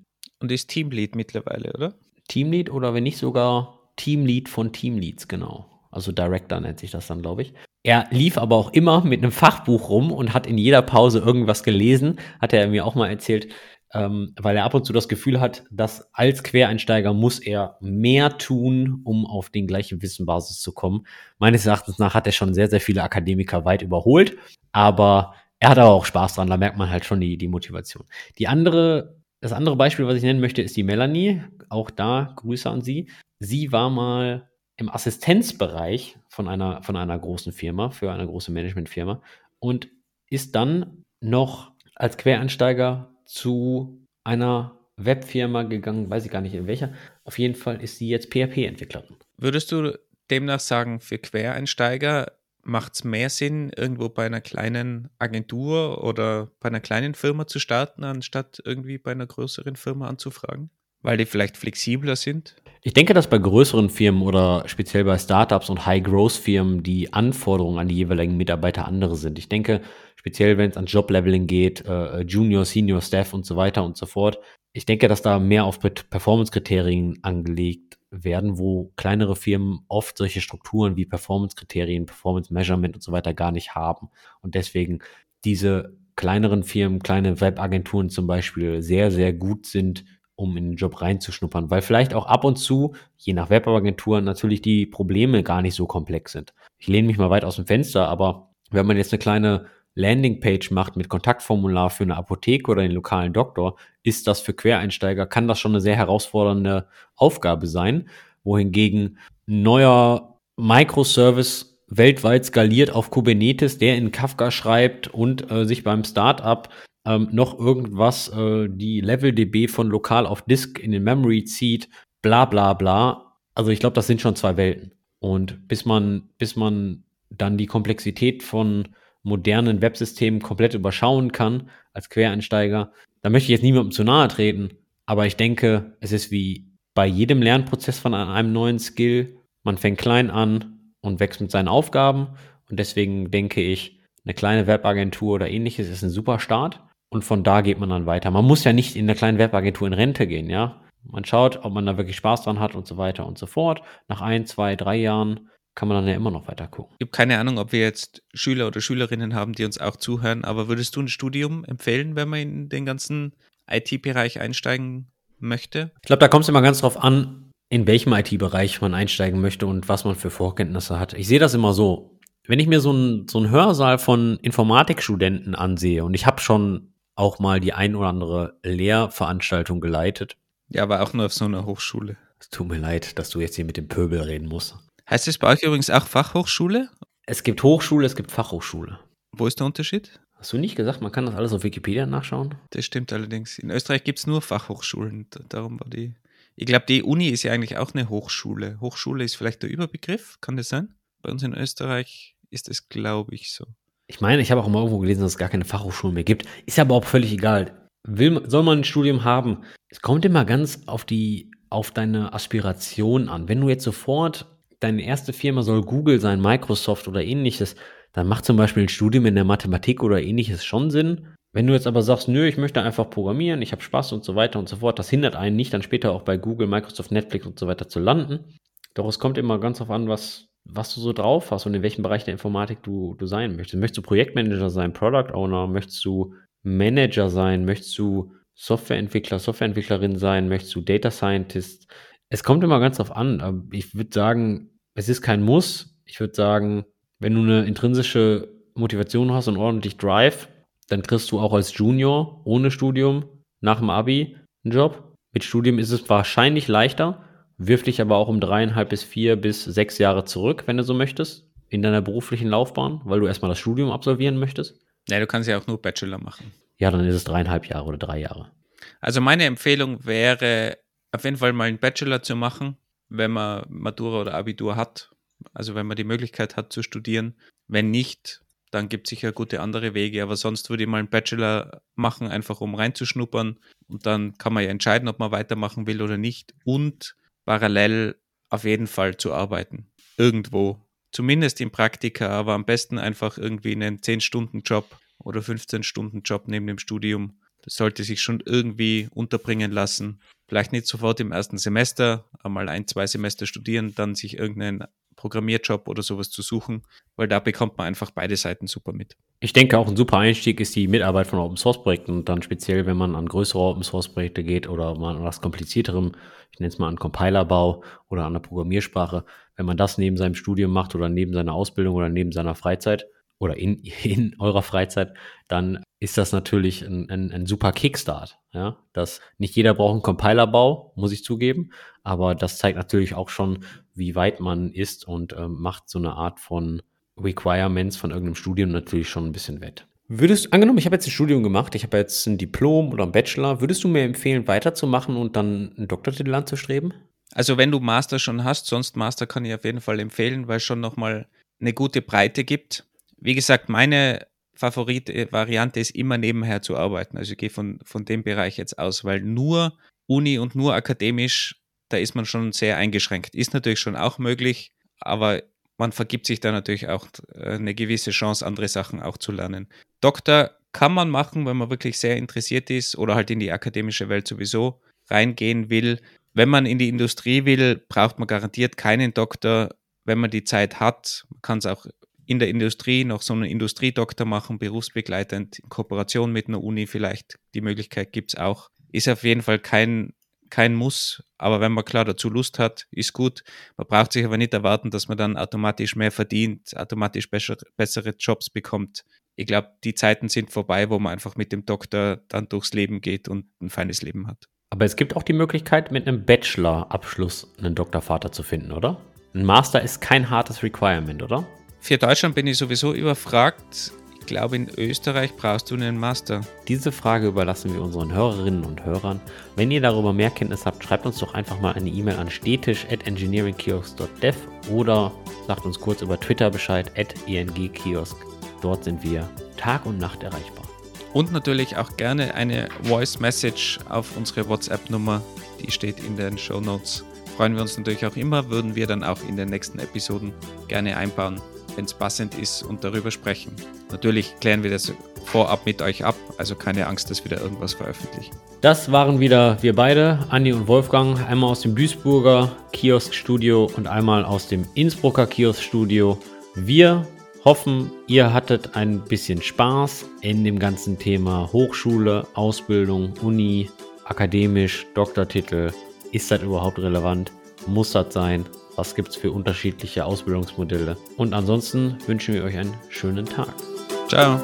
und ist Teamlead mittlerweile, oder? Teamlead oder wenn nicht sogar Teamlead von Teamleads, genau. Also Director nennt sich das dann, glaube ich. Er lief aber auch immer mit einem Fachbuch rum und hat in jeder Pause irgendwas gelesen, hat er mir auch mal erzählt, ähm, weil er ab und zu das Gefühl hat, dass als Quereinsteiger muss er mehr tun, um auf den gleichen Wissenbasis zu kommen. Meines Erachtens nach hat er schon sehr, sehr viele Akademiker weit überholt, aber er hat aber auch Spaß dran, da merkt man halt schon die, die Motivation. Die andere, das andere Beispiel, was ich nennen möchte, ist die Melanie. Auch da Grüße an sie sie war mal im Assistenzbereich von einer, von einer großen Firma, für eine große Managementfirma und ist dann noch als Quereinsteiger zu einer Webfirma gegangen, weiß ich gar nicht in welcher. Auf jeden Fall ist sie jetzt PHP-Entwicklerin. Würdest du demnach sagen, für Quereinsteiger macht es mehr Sinn, irgendwo bei einer kleinen Agentur oder bei einer kleinen Firma zu starten, anstatt irgendwie bei einer größeren Firma anzufragen? Weil die vielleicht flexibler sind? Ich denke, dass bei größeren Firmen oder speziell bei Startups und High-Growth-Firmen die Anforderungen an die jeweiligen Mitarbeiter andere sind. Ich denke, speziell wenn es an Job-Leveling geht, äh, Junior, Senior Staff und so weiter und so fort. Ich denke, dass da mehr auf Performance-Kriterien angelegt werden, wo kleinere Firmen oft solche Strukturen wie Performance-Kriterien, Performance-Measurement und so weiter gar nicht haben. Und deswegen diese kleineren Firmen, kleine Webagenturen zum Beispiel sehr, sehr gut sind um in den Job reinzuschnuppern, weil vielleicht auch ab und zu, je nach Webagentur, natürlich die Probleme gar nicht so komplex sind. Ich lehne mich mal weit aus dem Fenster, aber wenn man jetzt eine kleine Landingpage macht mit Kontaktformular für eine Apotheke oder den lokalen Doktor, ist das für Quereinsteiger, kann das schon eine sehr herausfordernde Aufgabe sein, wohingegen neuer Microservice weltweit skaliert auf Kubernetes, der in Kafka schreibt und äh, sich beim Startup ähm, noch irgendwas äh, die Level-DB von lokal auf Disk in den Memory zieht, bla bla bla. Also ich glaube, das sind schon zwei Welten. Und bis man, bis man dann die Komplexität von modernen Websystemen komplett überschauen kann als Quereinsteiger, da möchte ich jetzt niemandem zu nahe treten, aber ich denke, es ist wie bei jedem Lernprozess von einem neuen Skill, man fängt klein an und wächst mit seinen Aufgaben und deswegen denke ich, eine kleine Webagentur oder ähnliches ist ein super Start und von da geht man dann weiter. Man muss ja nicht in der kleinen Webagentur in Rente gehen, ja. Man schaut, ob man da wirklich Spaß dran hat und so weiter und so fort. Nach ein, zwei, drei Jahren kann man dann ja immer noch weiter gucken. Ich habe keine Ahnung, ob wir jetzt Schüler oder Schülerinnen haben, die uns auch zuhören, aber würdest du ein Studium empfehlen, wenn man in den ganzen IT-Bereich einsteigen möchte? Ich glaube, da kommt es immer ganz drauf an, in welchem IT-Bereich man einsteigen möchte und was man für Vorkenntnisse hat. Ich sehe das immer so. Wenn ich mir so einen so Hörsaal von Informatikstudenten ansehe und ich habe schon auch mal die ein oder andere Lehrveranstaltung geleitet. Ja, aber auch nur auf so einer Hochschule. Es tut mir leid, dass du jetzt hier mit dem Pöbel reden musst. Heißt es bei euch übrigens auch Fachhochschule? Es gibt Hochschule, es gibt Fachhochschule. Wo ist der Unterschied? Hast du nicht gesagt, man kann das alles auf Wikipedia nachschauen? Das stimmt allerdings. In Österreich gibt es nur Fachhochschulen. Darum war die. Ich glaube, die Uni ist ja eigentlich auch eine Hochschule. Hochschule ist vielleicht der Überbegriff, kann das sein? Bei uns in Österreich ist es, glaube ich, so. Ich meine, ich habe auch mal irgendwo gelesen, dass es gar keine Fachhochschulen mehr gibt. Ist aber auch völlig egal. Will, soll man ein Studium haben? Es kommt immer ganz auf die, auf deine Aspiration an. Wenn du jetzt sofort, deine erste Firma soll Google sein, Microsoft oder ähnliches, dann macht zum Beispiel ein Studium in der Mathematik oder ähnliches schon Sinn. Wenn du jetzt aber sagst, nö, ich möchte einfach programmieren, ich habe Spaß und so weiter und so fort, das hindert einen nicht, dann später auch bei Google, Microsoft, Netflix und so weiter zu landen. Doch es kommt immer ganz darauf an, was, was du so drauf hast und in welchem Bereich der Informatik du, du sein möchtest. Möchtest du Projektmanager sein, Product Owner, möchtest du Manager sein, möchtest du Softwareentwickler, Softwareentwicklerin sein, möchtest du Data Scientist? Es kommt immer ganz darauf an. Ich würde sagen, es ist kein Muss. Ich würde sagen, wenn du eine intrinsische Motivation hast und ordentlich Drive, dann kriegst du auch als Junior ohne Studium nach dem Abi einen Job. Mit Studium ist es wahrscheinlich leichter, wirf dich aber auch um dreieinhalb bis vier bis sechs Jahre zurück, wenn du so möchtest, in deiner beruflichen Laufbahn, weil du erstmal das Studium absolvieren möchtest. Ja, du kannst ja auch nur Bachelor machen. Ja, dann ist es dreieinhalb Jahre oder drei Jahre. Also meine Empfehlung wäre, auf jeden Fall mal einen Bachelor zu machen, wenn man Matura oder Abitur hat also wenn man die Möglichkeit hat zu studieren. Wenn nicht, dann gibt es sicher gute andere Wege. Aber sonst würde ich mal einen Bachelor machen, einfach um reinzuschnuppern. Und dann kann man ja entscheiden, ob man weitermachen will oder nicht. Und parallel auf jeden Fall zu arbeiten. Irgendwo. Zumindest im Praktika, aber am besten einfach irgendwie einen 10-Stunden-Job oder 15-Stunden-Job neben dem Studium. Das sollte sich schon irgendwie unterbringen lassen. Vielleicht nicht sofort im ersten Semester, einmal ein, zwei Semester studieren, dann sich irgendeinen Programmierjob oder sowas zu suchen, weil da bekommt man einfach beide Seiten super mit. Ich denke auch ein super Einstieg ist die Mitarbeit von Open Source Projekten und dann speziell, wenn man an größere Open Source Projekte geht oder mal an was komplizierterem, ich nenne es mal an Compilerbau oder an der Programmiersprache, wenn man das neben seinem Studium macht oder neben seiner Ausbildung oder neben seiner Freizeit oder in, in eurer Freizeit, dann ist das natürlich ein, ein, ein super Kickstart. Ja, das nicht jeder braucht einen Compilerbau, muss ich zugeben, aber das zeigt natürlich auch schon, wie weit man ist und ähm, macht so eine Art von Requirements von irgendeinem Studium natürlich schon ein bisschen wett. Würdest, angenommen, ich habe jetzt ein Studium gemacht, ich habe jetzt ein Diplom oder ein Bachelor, würdest du mir empfehlen, weiterzumachen und dann einen Doktortitel anzustreben? Also wenn du Master schon hast, sonst Master kann ich auf jeden Fall empfehlen, weil es schon nochmal eine gute Breite gibt. Wie gesagt, meine Favorit-Variante ist immer nebenher zu arbeiten. Also ich gehe von, von dem Bereich jetzt aus, weil nur Uni und nur akademisch da ist man schon sehr eingeschränkt. Ist natürlich schon auch möglich, aber man vergibt sich da natürlich auch äh, eine gewisse Chance, andere Sachen auch zu lernen. Doktor kann man machen, wenn man wirklich sehr interessiert ist oder halt in die akademische Welt sowieso reingehen will. Wenn man in die Industrie will, braucht man garantiert keinen Doktor. Wenn man die Zeit hat, kann es auch in der Industrie noch so einen Industriedoktor machen, berufsbegleitend, in Kooperation mit einer Uni vielleicht. Die Möglichkeit gibt es auch. Ist auf jeden Fall kein kein Muss, aber wenn man klar dazu Lust hat, ist gut. Man braucht sich aber nicht erwarten, dass man dann automatisch mehr verdient, automatisch besser, bessere Jobs bekommt. Ich glaube, die Zeiten sind vorbei, wo man einfach mit dem Doktor dann durchs Leben geht und ein feines Leben hat. Aber es gibt auch die Möglichkeit, mit einem Bachelor-Abschluss einen Doktorvater zu finden, oder? Ein Master ist kein hartes Requirement, oder? Für Deutschland bin ich sowieso überfragt ich glaube, in Österreich brauchst du einen Master. Diese Frage überlassen wir unseren Hörerinnen und Hörern. Wenn ihr darüber mehr Kenntnis habt, schreibt uns doch einfach mal eine E-Mail an stetisch.engineeringkiosk.dev oder sagt uns kurz über Twitter Bescheid, at engkiosk. Dort sind wir Tag und Nacht erreichbar. Und natürlich auch gerne eine Voice Message auf unsere WhatsApp-Nummer, die steht in den Show Notes. Freuen wir uns natürlich auch immer, würden wir dann auch in den nächsten Episoden gerne einbauen wenn es passend ist und darüber sprechen. Natürlich klären wir das vorab mit euch ab, also keine Angst, dass wir da irgendwas veröffentlichen. Das waren wieder wir beide, Andi und Wolfgang, einmal aus dem Duisburger Kioskstudio und einmal aus dem Innsbrucker Kioskstudio. Wir hoffen, ihr hattet ein bisschen Spaß in dem ganzen Thema Hochschule, Ausbildung, Uni, akademisch, Doktortitel. Ist das überhaupt relevant? Muss das sein? Was gibt es für unterschiedliche Ausbildungsmodelle. Und ansonsten wünschen wir euch einen schönen Tag. Ciao.